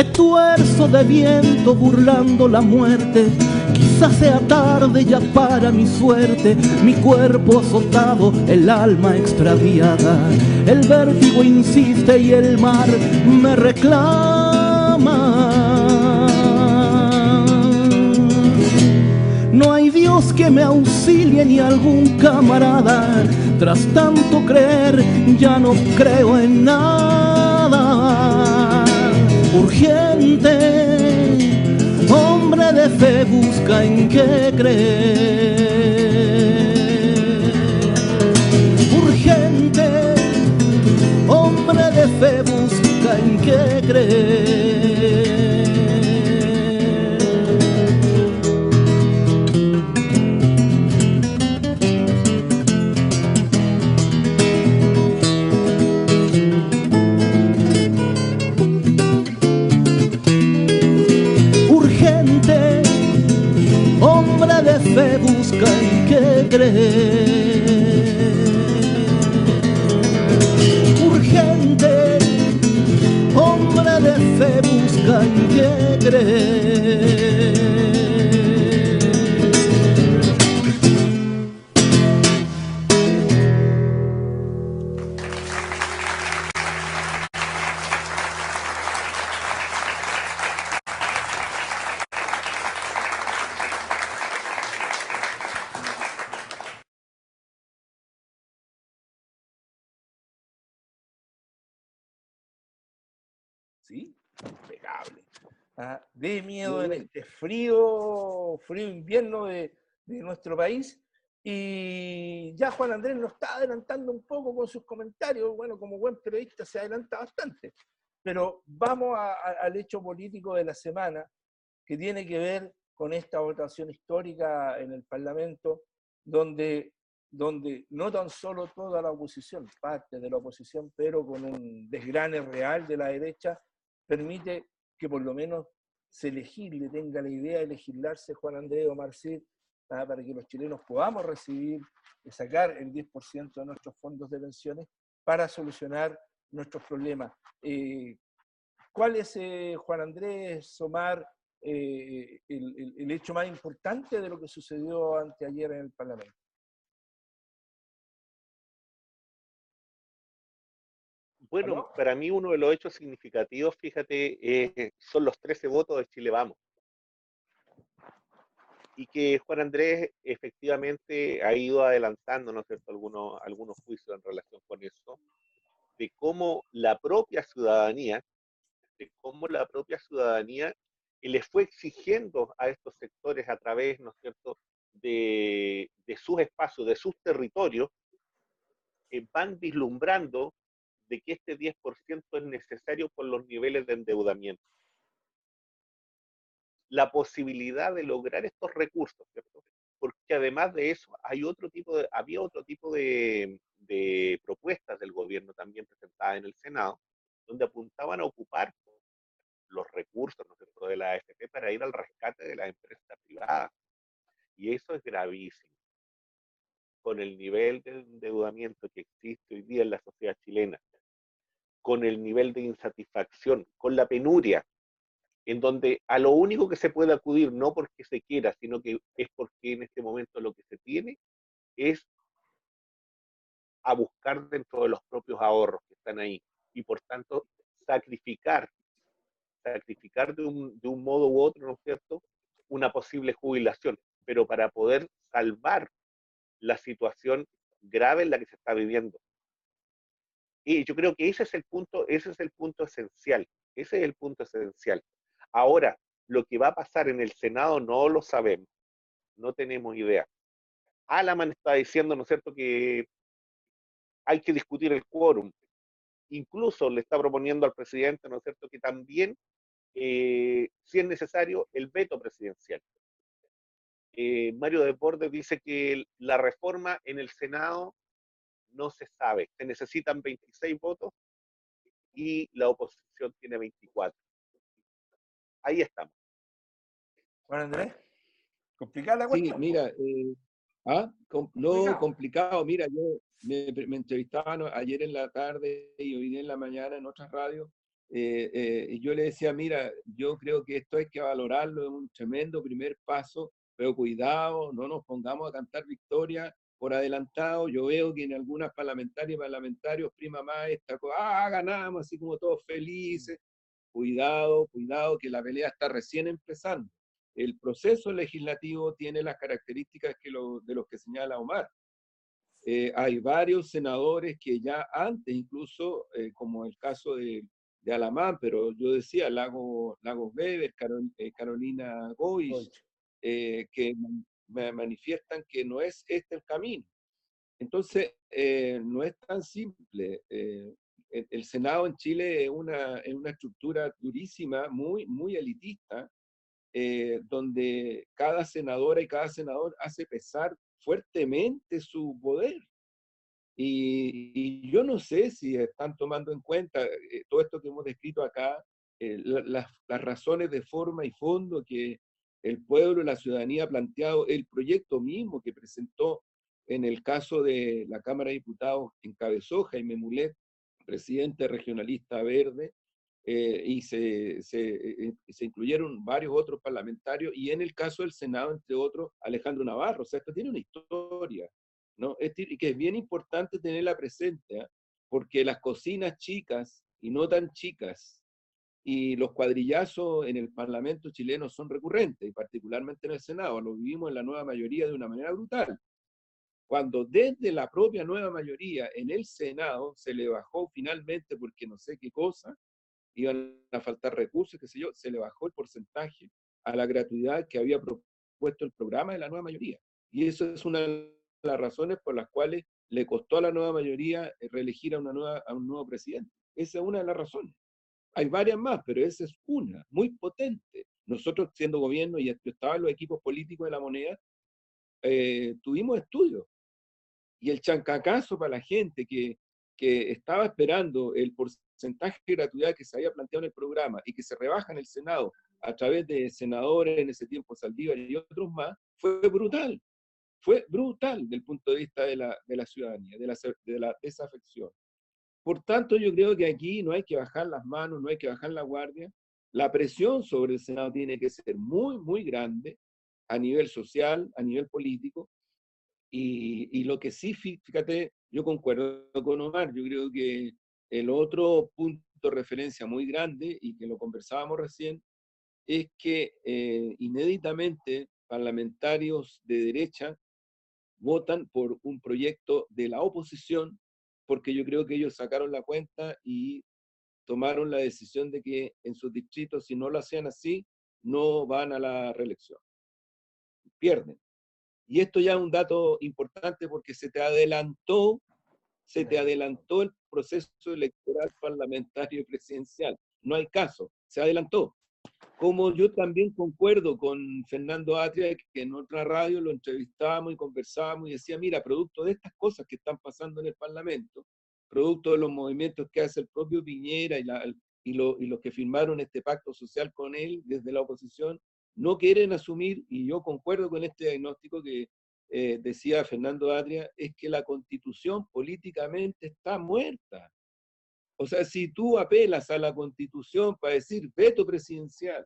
Me tuerzo de viento burlando la muerte. Quizás sea tarde ya para mi suerte. Mi cuerpo azotado, el alma extraviada. El vértigo insiste y el mar me reclama. No hay Dios que me auxilie ni algún camarada. Tras tanto creer, ya no creo en nada urgente, hombre de fe busca en qué creer. Urgente, hombre de fe busca en qué creer. Qué de miedo en este frío, frío invierno de, de nuestro país. Y ya Juan Andrés nos está adelantando un poco con sus comentarios. Bueno, como buen periodista se adelanta bastante. Pero vamos al hecho político de la semana, que tiene que ver con esta votación histórica en el Parlamento, donde, donde no tan solo toda la oposición, parte de la oposición, pero con un desgrane real de la derecha, permite que por lo menos se legisle, tenga la idea de legislarse Juan Andrés Omar Cid, para que los chilenos podamos recibir, sacar el 10% de nuestros fondos de pensiones para solucionar nuestros problemas. Eh, ¿Cuál es, eh, Juan Andrés, Omar, eh, el, hecho más importante de lo que sucedió anteayer en el Parlamento. Bueno, para mí uno de los hechos significativos, fíjate, eh, son los 13 votos de Chile Vamos. Y que Juan Andrés efectivamente ha ido adelantando, ¿no es cierto?, algunos, algunos juicios en relación con eso, de cómo la propia ciudadanía, de cómo la propia ciudadanía les fue exigiendo a estos sectores a través, ¿no es cierto?, de, sus espacios, de sus territorios, eh, van vislumbrando de que este 10% es necesario por los niveles de endeudamiento. La posibilidad de lograr estos recursos, ¿cierto? Porque además de eso, hay otro tipo de, había otro tipo de, de propuestas del gobierno también presentadas en el Senado, donde apuntaban a ocupar los recursos ¿no de la AFP para ir al rescate de las empresas privadas. Y eso es gravísimo. Con el nivel de endeudamiento que existe hoy día en la sociedad chilena, con el nivel de insatisfacción, con la penuria, en donde a lo único que se puede acudir, no porque se quiera, sino que es porque en este momento lo que se tiene es a buscar dentro de los propios ahorros que están ahí y por tanto sacrificar sacrificar de un, de un modo u otro, ¿no es cierto?, una posible jubilación, pero para poder salvar la situación grave en la que se está viviendo. Y yo creo que ese es el punto, ese es el punto esencial, ese es el punto esencial. Ahora, lo que va a pasar en el Senado no lo sabemos, no tenemos idea. Alaman está diciendo, ¿no es cierto?, que hay que discutir el quórum. Incluso le está proponiendo al presidente, ¿no es cierto?, que también eh, si es necesario, el veto presidencial. Eh, Mario Desbordes dice que la reforma en el Senado no se sabe. Se necesitan 26 votos y la oposición tiene 24. Ahí estamos. Bueno, Andrés, complicada la Sí, mira, eh, ¿ah? no complicado. Mira, yo me, me entrevistaban ayer en la tarde y hoy día en la mañana en otras radios eh, eh, y yo le decía, mira, yo creo que esto hay que valorarlo, es un tremendo primer paso, pero cuidado, no nos pongamos a cantar victoria por adelantado. Yo veo que en algunas parlamentarias y parlamentarios prima más esta cosa, ah, ganamos, así como todos felices. Cuidado, cuidado, que la pelea está recién empezando. El proceso legislativo tiene las características que de los que señala Omar. Eh, hay varios senadores que ya antes, incluso, como el caso de de Alamán, pero yo decía Lago, Lagos Weber, eh, Carolina Gois, eh, que manifiestan que no es este el camino. Entonces, eh, no es tan simple. el, Senado en Chile es una, es una estructura durísima, muy, muy elitista, donde cada senadora y cada senador hace pesar fuertemente su poder. Y, yo no sé si están tomando en cuenta eh, todo esto que hemos descrito acá, eh, las, razones de forma y fondo que el pueblo y la ciudadanía ha planteado, el proyecto mismo que presentó en el caso de la Cámara de Diputados encabezó Jaime Mulet, presidente regionalista verde, eh, y se, se, se, incluyeron varios otros parlamentarios, y en el caso del Senado, entre otros, Alejandro Navarro. O sea, esto tiene una historia. ¿no? Es decir, que es bien importante tenerla presente, ¿ah? porque las cocinas chicas y no tan chicas y los cuadrillazos en el Parlamento chileno son recurrentes, y particularmente en el Senado, lo vivimos en la nueva mayoría de una manera brutal. Cuando desde la propia nueva mayoría en el Senado se le bajó finalmente porque no sé qué cosa, iban a faltar recursos, qué sé yo, se le bajó el porcentaje a la gratuidad que había propuesto el programa de la nueva mayoría. Y eso es una de las razones por las cuales le costó a la nueva mayoría reelegir a, una nueva, a un nuevo presidente. Esa es una de las razones. Hay varias más, pero esa es una, muy potente. Nosotros, siendo gobierno y estaban en los equipos políticos de la moneda, eh, tuvimos estudios. Y el chancacazo para la gente que, que estaba esperando el porcentaje de gratuidad que se había planteado en el programa y que se rebaja en el Senado a través de senadores en ese tiempo, Saldívar y otros más, fue brutal fue brutal del punto de vista de la, de la ciudadanía, de la, de la desafección. Por tanto, yo creo que aquí no hay que bajar las manos, no hay que bajar la guardia. La presión sobre el Senado tiene que ser muy, muy grande a nivel social, a nivel político. Y, y lo que sí, fíjate, yo concuerdo con Omar, yo creo que el otro punto de referencia muy grande, y que lo conversábamos recién, es que eh, inéditamente parlamentarios de derecha votan por un proyecto de la oposición, porque yo creo que ellos sacaron la cuenta y tomaron la decisión de que en sus distritos, si no lo hacían así, no van a la reelección. Pierden. Y esto ya es un dato importante porque se te adelantó, se te adelantó el proceso electoral parlamentario y presidencial. No hay caso, se adelantó. Como yo también concuerdo con Fernando Atria, que en otra radio lo entrevistábamos y conversábamos y decía, mira, producto de estas cosas que están pasando en el Parlamento, producto de los movimientos que hace el propio Piñera y, y, los que firmaron este pacto social con él desde la oposición, no quieren asumir, y yo concuerdo con este diagnóstico que eh, decía Fernando Atria, es que la constitución políticamente está muerta. O sea, si tú apelas a la constitución para decir veto presidencial,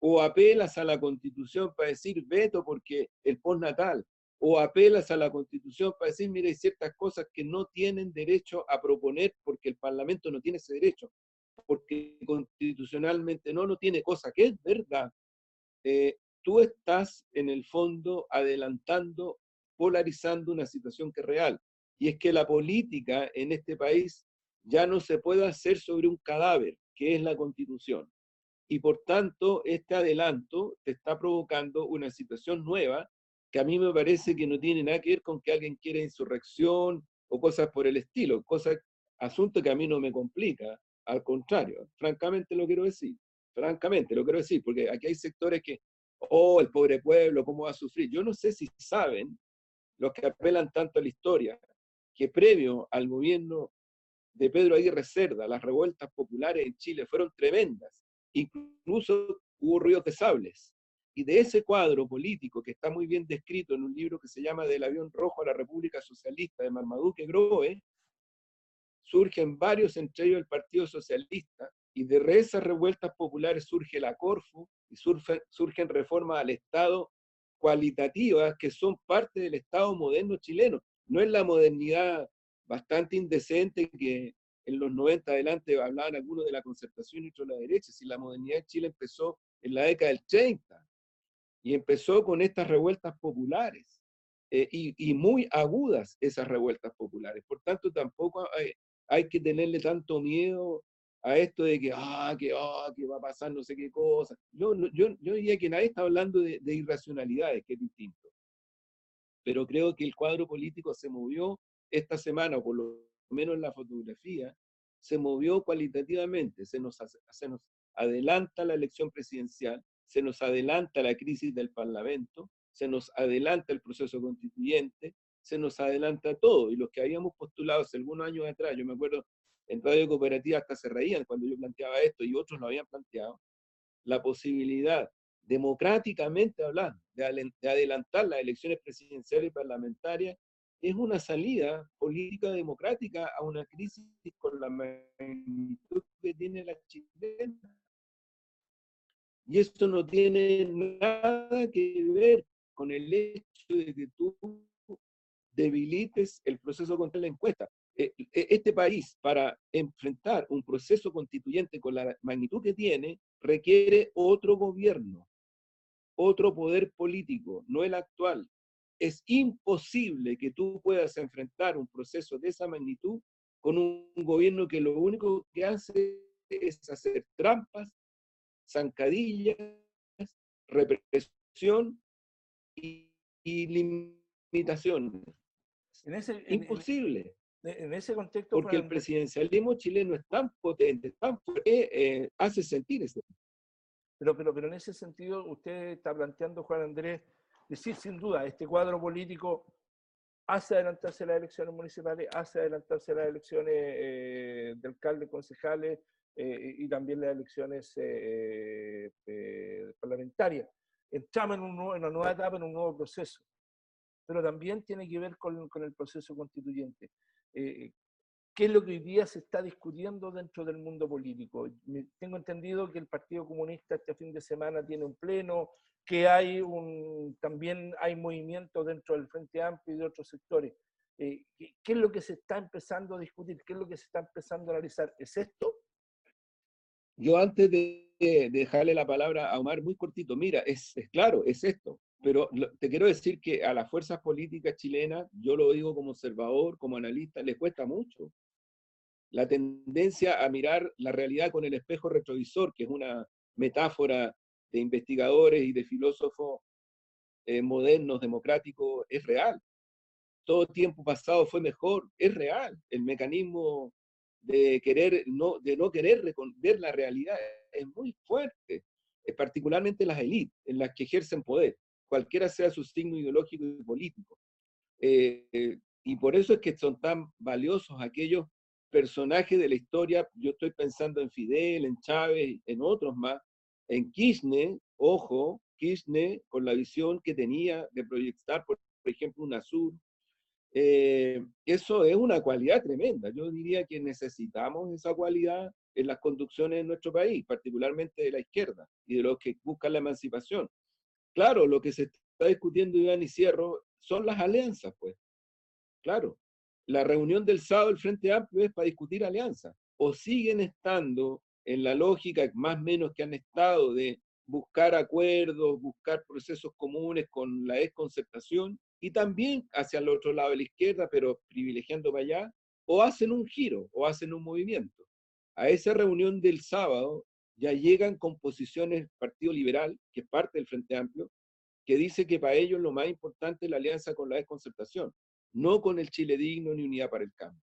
o apelas a la constitución para decir veto porque el postnatal, o apelas a la constitución para decir, mire, hay ciertas cosas que no tienen derecho a proponer porque el Parlamento no tiene ese derecho, porque constitucionalmente no, no tiene cosa, que es verdad. Eh, tú estás en el fondo adelantando, polarizando una situación que es real. Y es que la política en este país ya no se puede hacer sobre un cadáver, que es la constitución. Y por tanto, este adelanto te está provocando una situación nueva que a mí me parece que no tiene nada que ver con que alguien quiera insurrección o cosas por el estilo, cosas, asunto que a mí no me complica, al contrario, francamente lo quiero decir, francamente lo quiero decir, porque aquí hay sectores que, oh, el pobre pueblo, ¿cómo va a sufrir? Yo no sé si saben, los que apelan tanto a la historia, que previo al gobierno de Pedro Aguirre Cerda, las revueltas populares en Chile fueron tremendas. Incluso hubo ríos de sables. Y de ese cuadro político que está muy bien descrito en un libro que se llama Del avión rojo a la República Socialista de Marmaduke Groe, surgen varios, entre ellos el Partido Socialista, y de esas revueltas populares surge la Corfu y surgen reformas al Estado cualitativas que son parte del Estado moderno chileno. No es la modernidad bastante indecente que en los 90 adelante hablaban algunos de la concertación y otros de la derecha. Si la modernidad de Chile empezó en la década del 30 y empezó con estas revueltas populares eh, y, muy agudas esas revueltas populares. Por tanto, tampoco hay, hay, que tenerle tanto miedo a esto de que, ah, que, ah, que va a pasar no sé qué cosa. Yo, yo, yo diría que nadie está hablando de, de irracionalidades, que es distinto. Pero creo que el cuadro político se movió esta semana, o por lo menos en la fotografía, se movió cualitativamente, se nos, se nos adelanta la elección presidencial, se nos adelanta la crisis del Parlamento, se nos adelanta el proceso constituyente, se nos adelanta todo. Y los que habíamos postulado hace algunos años atrás, yo me acuerdo en Radio Cooperativa hasta se reían cuando yo planteaba esto y otros lo habían planteado, la posibilidad, democráticamente hablando, de, adelantar las elecciones presidenciales y parlamentarias es una salida política democrática a una crisis con la magnitud que tiene la chilena. Y esto no tiene nada que ver con el hecho de que tú debilites el proceso contra la encuesta. E, e, este país, para enfrentar un proceso constituyente con la magnitud que tiene, requiere otro gobierno, otro poder político, no el actual, es imposible que tú puedas enfrentar un proceso de esa magnitud con un gobierno que lo único que hace es hacer trampas, zancadillas, represión y, limitación. Imposible. En, ese contexto. Porque el presidencialismo chileno es tan potente, tan fuerte, eh, hace sentir eso. Pero, pero, pero en ese sentido, usted está planteando, Juan Andrés, decir sin duda, este cuadro político hace adelantarse las elecciones municipales, hace adelantarse las elecciones eh, de alcaldes, concejales eh, y también las elecciones eh, parlamentarias. Entramos en, un en, una nueva etapa, en un nuevo proceso, pero también tiene que ver con el proceso constituyente. ¿Qué es lo que hoy día se está discutiendo dentro del mundo político? Tengo entendido que el Partido Comunista este fin de semana tiene un pleno, que hay también hay movimientos dentro del Frente Amplio y de otros sectores. Eh, ¿qué, es lo que se está empezando a discutir? ¿Qué es lo que se está empezando a analizar? ¿Es esto? Yo antes de, dejarle la palabra a Omar, muy cortito, mira, es, es claro, es esto. Pero te quiero decir que a las fuerzas políticas chilenas, yo lo digo como observador, como analista, les cuesta mucho la tendencia a mirar la realidad con el espejo retrovisor, que es una metáfora de investigadores y de filósofos eh, modernos, democráticos, es real. Todo tiempo pasado fue mejor, es real. El mecanismo de querer no, de no querer ver la realidad es muy fuerte, es particularmente las élites, en las que ejercen poder, cualquiera sea su signo ideológico y político. Eh, eh, y por eso es que son tan valiosos aquellos personajes de la historia, yo estoy pensando en Fidel, en Chávez, en otros más, en Kirchner, ojo, Kirchner con la visión que tenía de proyectar, por, ejemplo, un azul. Eh, eso es una cualidad tremenda. Yo diría que necesitamos esa cualidad en las conducciones de nuestro país, particularmente de la izquierda y de los que buscan la emancipación. Claro, lo que se está discutiendo, Iván y Cierro, son las alianzas, pues. Claro, la reunión del sábado del Frente Amplio es para discutir alianzas, o siguen estando en la lógica más o menos que han estado de buscar acuerdos, buscar procesos comunes con la desconcertación y también hacia el otro lado de la izquierda, pero privilegiando para allá, o hacen un giro, o hacen un movimiento. A esa reunión del sábado ya llegan con posiciones Partido Liberal, que es parte del Frente Amplio, que dice que para ellos lo más importante es la alianza con la desconcertación no con el Chile digno ni Unidad para el Cambio.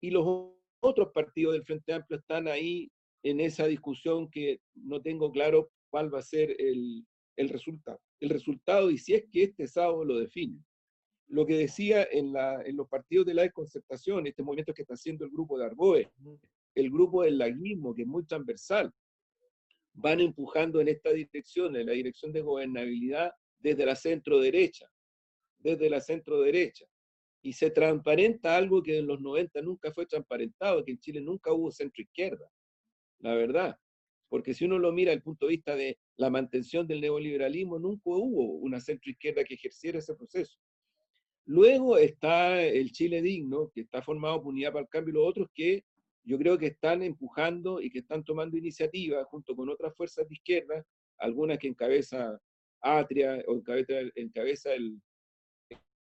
Y los otros partidos del Frente Amplio están ahí en esa discusión que no tengo claro cuál va a ser el, resultado. El resultado y si es que este sábado lo define. Lo que decía en, los partidos de la desconcertación, este movimiento que está haciendo el grupo de Arboe, el grupo del laguismo, que es muy transversal, van empujando en esta dirección, en la dirección de gobernabilidad desde la centro derecha, desde la centro derecha y se transparenta algo que en los 90 nunca fue transparentado, que en Chile nunca hubo centro izquierda, la verdad. Porque si uno lo mira desde el punto de vista de la mantención del neoliberalismo, nunca hubo una centro izquierda que ejerciera ese proceso. Luego está el Chile digno, que está formado por Unidad para el Cambio y los otros que yo creo que están empujando y que están tomando iniciativa junto con otras fuerzas de izquierda, algunas que encabeza Atria o encabeza, encabeza el,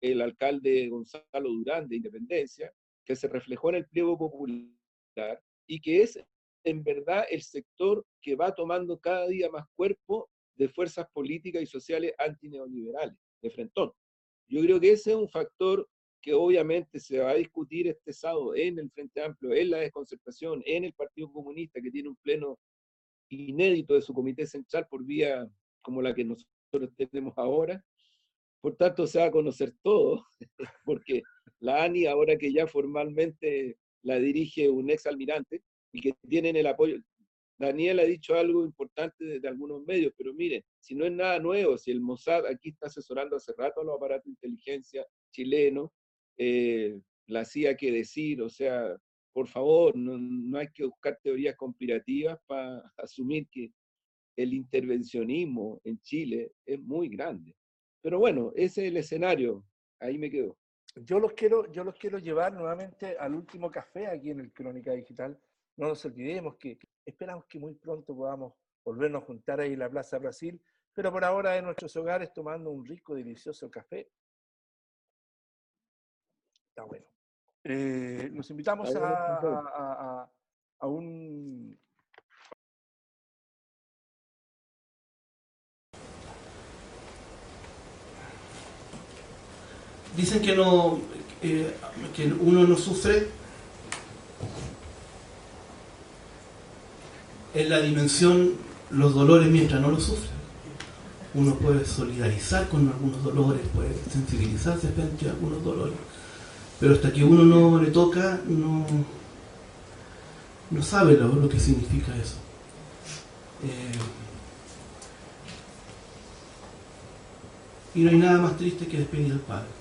el alcalde Gonzalo Durán de Independencia, que se reflejó en el pliego popular y que es en verdad el sector que va tomando cada día más cuerpo de fuerzas políticas y sociales antineoliberales, de frentón. Yo creo que ese es un factor que obviamente se va a discutir este sábado en el Frente Amplio, en la desconcertación, en el Partido Comunista, que tiene un pleno inédito de su comité central por vía como la que nosotros tenemos ahora, por tanto, se va a conocer todo, *laughs* porque la ANI, ahora que ya formalmente la dirige un ex almirante y que tienen el apoyo. Daniel ha dicho algo importante desde algunos medios, pero miren, si no es nada nuevo, si el Mossad aquí está asesorando hace rato a los aparatos de inteligencia chilenos, eh, la CIA que decir, o sea, por favor, no, no hay que buscar teorías conspirativas para *laughs* asumir que el intervencionismo en Chile es muy grande. Pero bueno, ese es el escenario. Ahí me quedo. Yo los quiero, yo los quiero llevar nuevamente al último café aquí en el Crónica Digital. No nos olvidemos que, esperamos que muy pronto podamos volvernos a juntar ahí en la Plaza Brasil, pero por ahora en nuestros hogares tomando un rico, delicioso café. Está bueno. Eh, nos invitamos a, a, un, dicen que, no, eh, que uno no sufre en la dimensión los dolores mientras no los sufre. Uno puede solidarizar con algunos dolores, puede sensibilizarse frente a algunos dolores, pero hasta que uno no le toca, no, no sabe lo, que significa eso. Eh, y no hay nada más triste que despedir al Padre.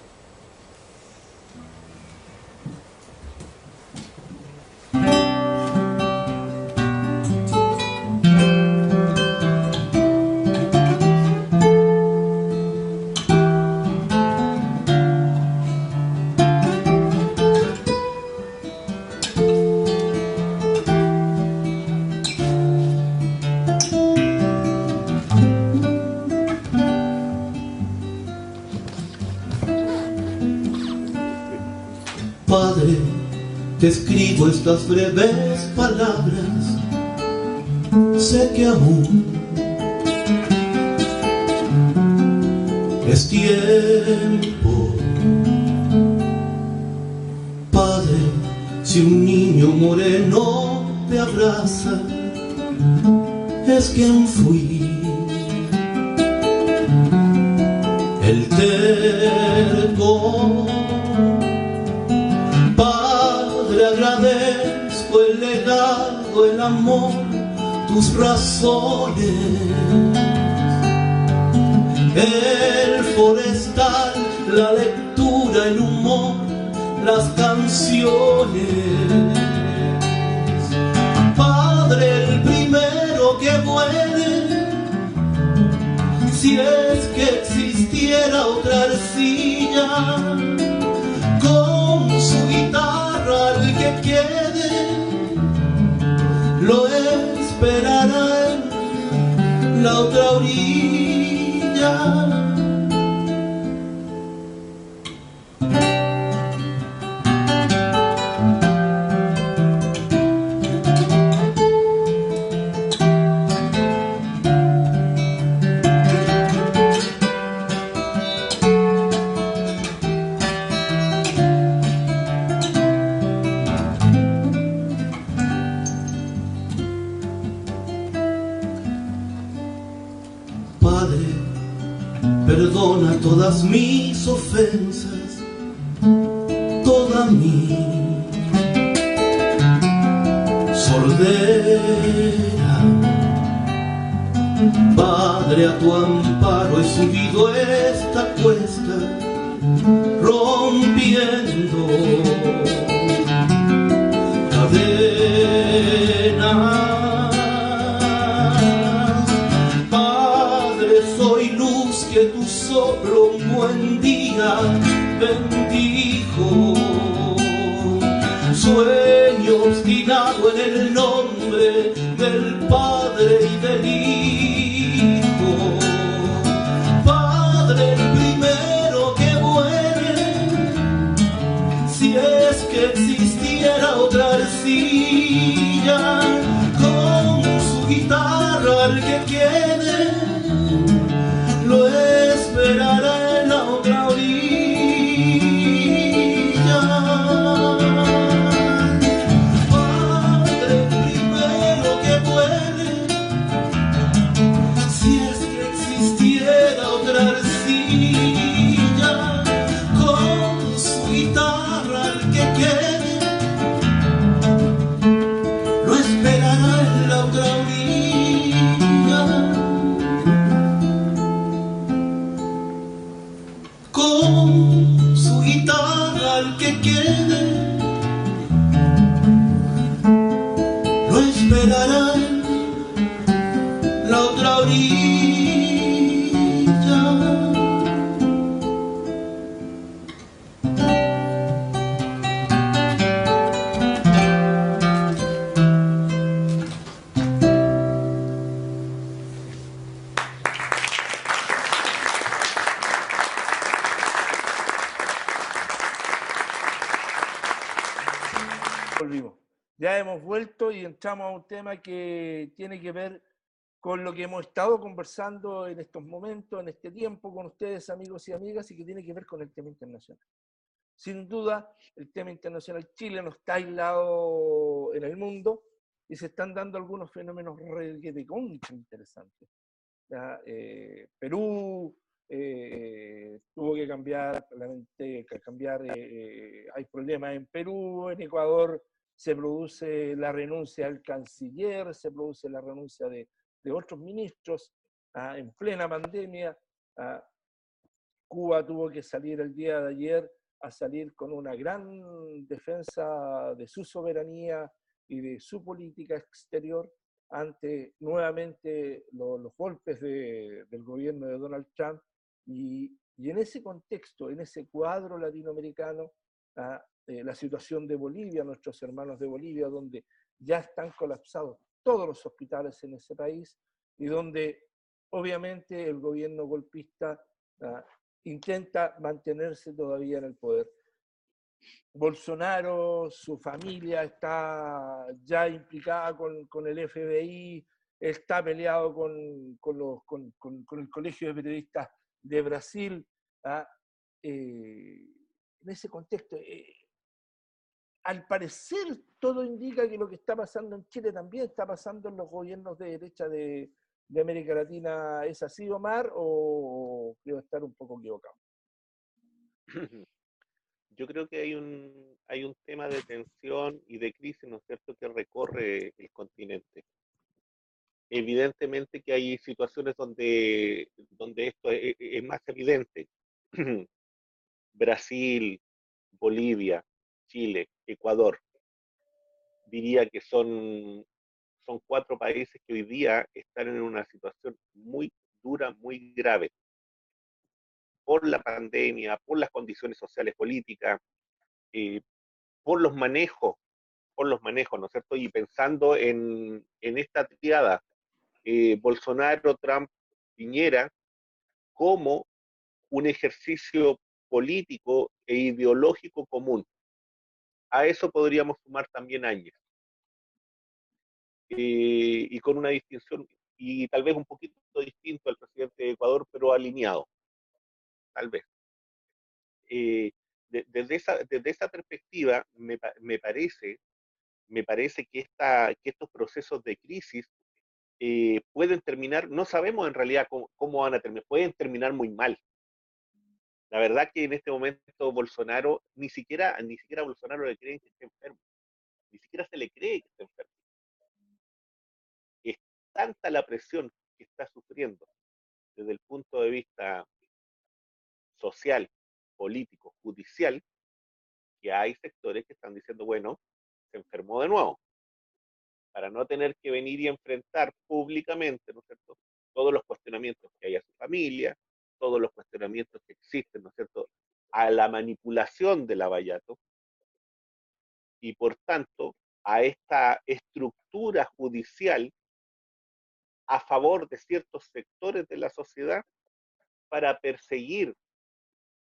despre que muere, si es que existiera otra arcilla, con su guitarra al que quede lo esperará en la otra orilla. Arcilla, entramos a un tema que tiene que ver con lo que hemos estado conversando en estos momentos, en este tiempo, con ustedes, amigos y amigas, y que tiene que ver con el tema internacional. Sin duda, el tema internacional Chile no está aislado en el mundo y se están dando algunos fenómenos de concha interesantes. Eh, Perú eh, tuvo que cambiar, que cambiar eh, hay problemas en Perú, en Ecuador se produce la renuncia del canciller, se produce la renuncia de, de otros ministros ah, en plena pandemia. Ah, Cuba tuvo que salir el día de ayer a salir con una gran defensa de su soberanía y de su política exterior ante nuevamente los golpes del gobierno de Donald Trump. Y, en ese contexto, en ese cuadro latinoamericano, ah, eh, la situación de Bolivia, nuestros hermanos de Bolivia, donde ya están colapsados todos los hospitales en ese país y donde obviamente el gobierno golpista ah, intenta mantenerse todavía en el poder. Bolsonaro, su familia está ya implicada con, con el FBI, está peleado con, con, los, con, el Colegio de Periodistas de Brasil. ¿ah? Eh, en ese contexto, eh, al parecer todo indica que lo que está pasando en Chile también está pasando en los gobiernos de derecha de, América Latina. ¿Es así, Omar, o creo estar un poco equivocado? *clears throat* Yo creo que hay un, hay un tema de tensión y de crisis, ¿no es cierto?, que recorre el continente. Evidentemente que hay situaciones donde, donde esto es, es más evidente. *clears throat* Brasil, Bolivia, Chile, Ecuador. Diría que son son cuatro países que hoy día están en una situación muy dura, muy grave, por la pandemia, por las condiciones sociales políticas, eh, por los manejos, por los manejos, ¿no es cierto? Y pensando en, esta triada, eh, Bolsonaro, Trump, Piñera, como un ejercicio político e ideológico común. A eso podríamos sumar también Áñez. Eh, y con una distinción, y tal vez un poquito distinto al presidente de Ecuador, pero alineado, tal vez. Eh, desde, esa, desde esa perspectiva, me, me, parece, me parece que, esta, que estos procesos de crisis eh, pueden terminar, no sabemos en realidad cómo, cómo, van a terminar, pueden terminar muy mal. La verdad que en este momento Bolsonaro, ni siquiera, ni siquiera a Bolsonaro le creen que esté enfermo, ni siquiera se le cree que esté enfermo tanta la presión que está sufriendo desde el punto de vista social, político, judicial, que hay sectores que están diciendo, bueno, se enfermó de nuevo, para no tener que venir y enfrentar públicamente, ¿no es cierto?, todos los cuestionamientos que hay a su familia, todos los cuestionamientos que existen, ¿no es cierto?, a la manipulación del abayato, y por tanto a esta estructura judicial a favor de ciertos sectores de la sociedad para perseguir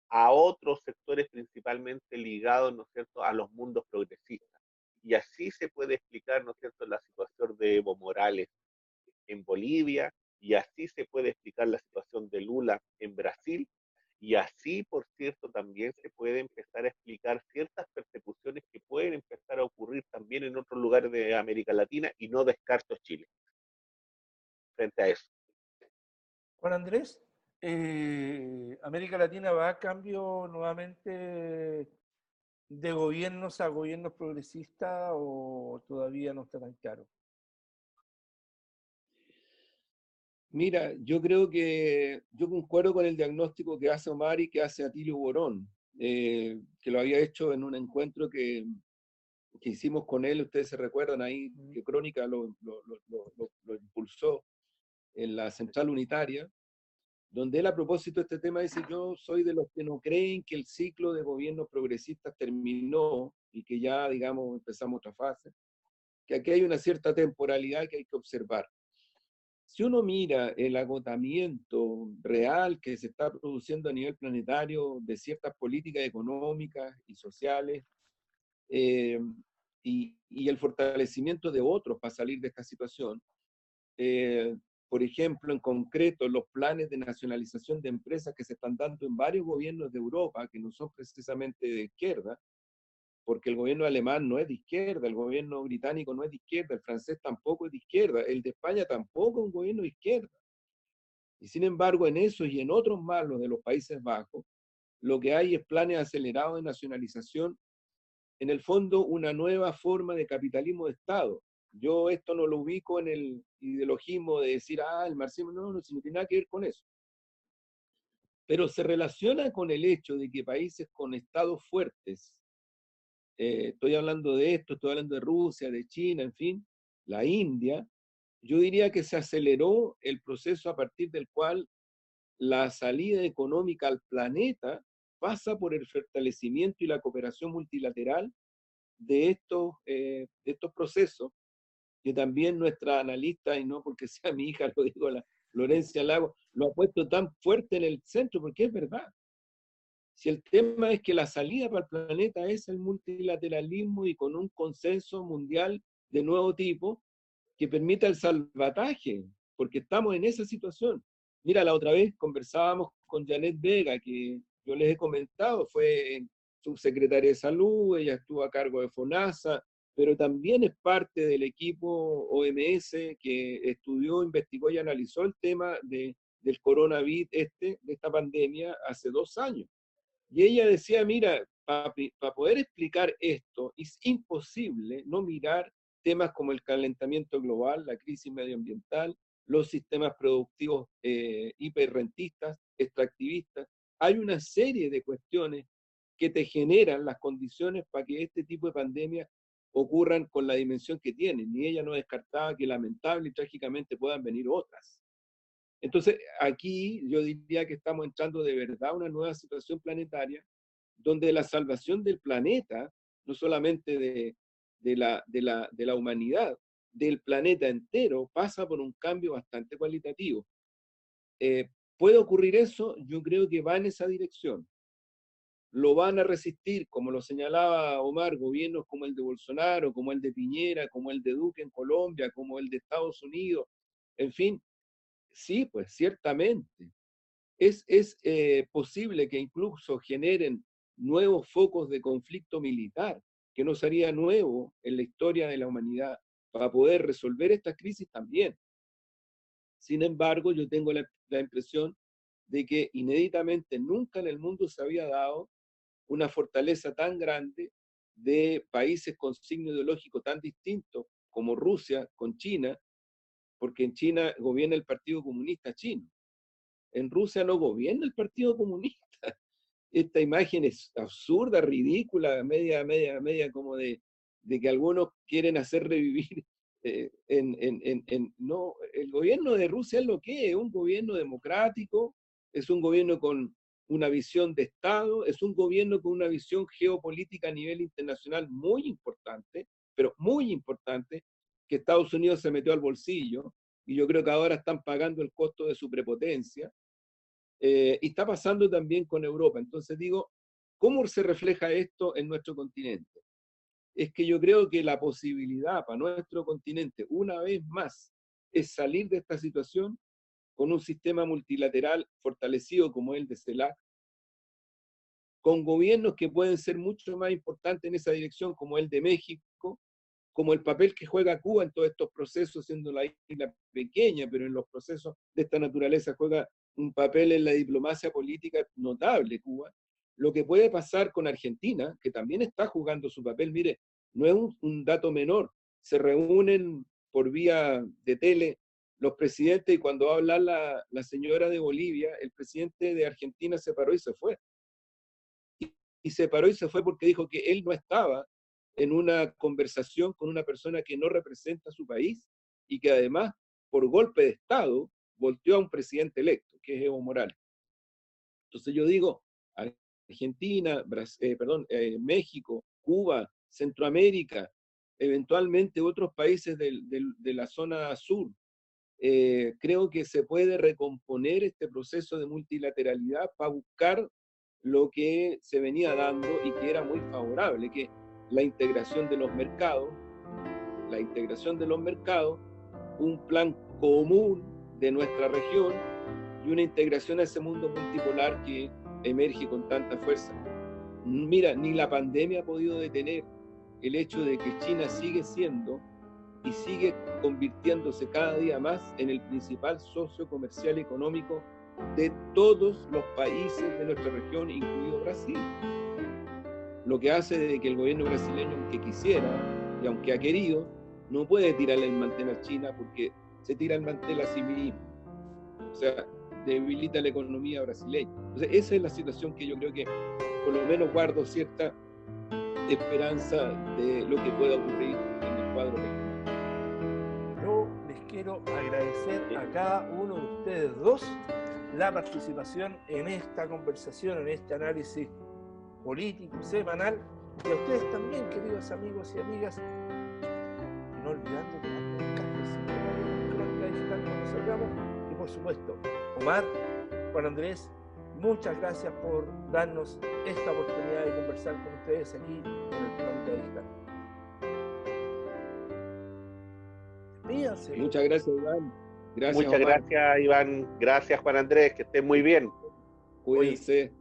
a otros sectores principalmente ligados, ¿no es cierto?, a los mundos progresistas. Y así se puede explicar, ¿no es cierto?, la situación de Evo Morales en Bolivia, y así se puede explicar la situación de Lula en Brasil, y así, por cierto, también se puede empezar a explicar ciertas persecuciones que pueden empezar a ocurrir también en otros lugares de América Latina, y no descarto Chile frente a eso. Juan Andrés, eh, América Latina va a cambio nuevamente de gobiernos a gobiernos progresistas o todavía no está tan claro? Mira, yo creo que yo concuerdo con el diagnóstico que hace Omar y que hace Atilio Borón, eh, que lo había hecho en un encuentro que, que, hicimos con él, ustedes se recuerdan ahí, que Crónica lo, lo, lo, lo impulsó en la central unitaria, donde él a propósito de este tema dice, yo soy de los que no creen que el ciclo de gobiernos progresistas terminó y que ya, digamos, empezamos otra fase, que aquí hay una cierta temporalidad que hay que observar. Si uno mira el agotamiento real que se está produciendo a nivel planetario de ciertas políticas económicas y sociales, eh, y, y, el fortalecimiento de otros para salir de esta situación, eh, por ejemplo, en concreto, los planes de nacionalización de empresas que se están dando en varios gobiernos de Europa, que no son precisamente de izquierda, porque el gobierno alemán no es de izquierda, el gobierno británico no es de izquierda, el francés tampoco es de izquierda, el de España tampoco es un gobierno de izquierda. Y sin embargo, en esos y en otros más, los de los Países Bajos, lo que hay es planes acelerados de nacionalización, en el fondo una nueva forma de capitalismo de Estado. Yo esto no lo ubico en el ideologismo de decir, ah, el marxismo, no, no, no tiene nada que ver con eso. Pero se relaciona con el hecho de que países con estados fuertes, eh, estoy hablando de esto, estoy hablando de Rusia, de China, en fin, la India, yo diría que se aceleró el proceso a partir del cual la salida económica al planeta pasa por el fortalecimiento y la cooperación multilateral de estos, eh, de estos procesos, que también nuestra analista, y no porque *laughs* sea mi hija, lo digo, la Florencia Lago, lo ha puesto tan fuerte en el centro, porque es verdad. Si el tema es que la salida para el planeta es el multilateralismo y con un consenso mundial de nuevo tipo que permita el salvataje, porque estamos en esa situación. Mira, la otra vez conversábamos con Janet Vega, que yo les he comentado, fue subsecretaria de salud, ella estuvo a cargo de FONASA, pero también es parte del equipo OMS que estudió, investigó y analizó el tema de, del coronavirus, este, de esta pandemia, hace dos años. Y ella decía, mira, para poder explicar esto, es imposible no mirar temas como el calentamiento global, la crisis medioambiental, los sistemas productivos eh, hiperrentistas, extractivistas. Hay una serie de cuestiones que te generan las condiciones para que este tipo de pandemias ocurran con la dimensión que tienen. Y ella no descartaba que lamentable y trágicamente puedan venir otras. Entonces, aquí yo diría que estamos entrando de verdad a una nueva situación planetaria, donde la salvación del planeta, no solamente de, la, de, la, de la humanidad, del planeta entero, pasa por un cambio bastante cualitativo. Eh, ¿Puede ocurrir eso? Yo creo que va en esa dirección. Lo van a resistir, como lo señalaba Omar, gobiernos como el de Bolsonaro, como el de Piñera, como el de Duque en Colombia, como el de Estados Unidos, en fin, Sí, pues ciertamente. Es, es eh, posible que incluso generen nuevos focos de conflicto militar, que no sería nuevo en la historia de la humanidad, para poder resolver esta crisis también. Sin embargo, yo tengo la, la impresión de que inéditamente nunca en el mundo se había dado una fortaleza tan grande de países con signo ideológico tan distintos como Rusia con China, porque en China gobierna el Partido Comunista Chino. En Rusia no gobierna el Partido Comunista. *laughs* Esta imagen es absurda, ridícula, media, media, media como de, de que algunos quieren hacer revivir. *laughs* Eh, en, en, en, no, el gobierno de Rusia es lo que es, un gobierno democrático, es un gobierno con una visión de Estado, es un gobierno con una visión geopolítica a nivel internacional muy importante, pero muy importante, que Estados Unidos se metió al bolsillo y yo creo que ahora están pagando el costo de su prepotencia. Eh, y está pasando también con Europa. Entonces digo, ¿cómo se refleja esto en nuestro continente? Es que yo creo que la posibilidad para nuestro continente, una vez más, es salir de esta situación con un sistema multilateral fortalecido como el de CELAC, con gobiernos que pueden ser mucho más importantes en esa dirección, como el de México, como el papel que juega Cuba en todos estos procesos, siendo la isla pequeña, pero en los procesos de esta naturaleza juega un papel en la diplomacia política notable Cuba. Lo que puede pasar con Argentina, que también está jugando su papel, mire, no es un, dato menor, se reúnen por vía de tele los presidentes y cuando va a hablar la, señora de Bolivia, el presidente de Argentina se paró y se fue. Y se paró y se fue porque dijo que él no estaba en una conversación con una persona que no representa a su país y que además, por golpe de Estado, volteó a un presidente electo, que es Evo Morales. Entonces yo digo, Argentina, eh, perdón, eh, México, Cuba, Centroamérica, eventualmente otros países de la zona sur, eh, creo que se puede recomponer este proceso de multilateralidad para buscar lo que se venía dando y que era muy favorable, que la integración de los mercados, la integración de los mercados, un plan común de nuestra región y una integración a ese mundo multipolar que emerge con tanta fuerza. Mira, ni la pandemia ha podido detener el hecho de que China sigue siendo y sigue convirtiéndose cada día más en el principal socio comercial económico de todos los países de nuestra región, incluido Brasil. Lo que hace de que el gobierno brasileño, aunque quisiera y aunque ha querido, no puede tirarle el mantel a China porque se tira el mantel a sí mismo. O sea, debilita la economía brasileña. Entonces, esa es la situación que yo creo que por lo menos guardo cierta esperanza de lo que pueda ocurrir en el cuadro. Yo les quiero agradecer a cada uno de ustedes dos la participación en esta conversación, en este análisis político semanal, y a ustedes también, queridos amigos y amigas, no olvidando que un cafecito digital cuando salgamos, y por supuesto, Omar, Juan Andrés, muchas gracias por darnos esta oportunidad de conversar con ustedes aquí en el Crónica Digital. Muchas gracias, Iván. Gracias, Muchas gracias, Iván. Gracias, Juan Andrés. Que estén muy bien. Cuídense.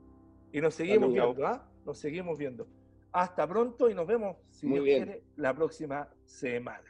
Y nos seguimos viendo, ¿ah? Nos seguimos viendo. Hasta pronto y nos vemos, si Dios quiere, la próxima semana.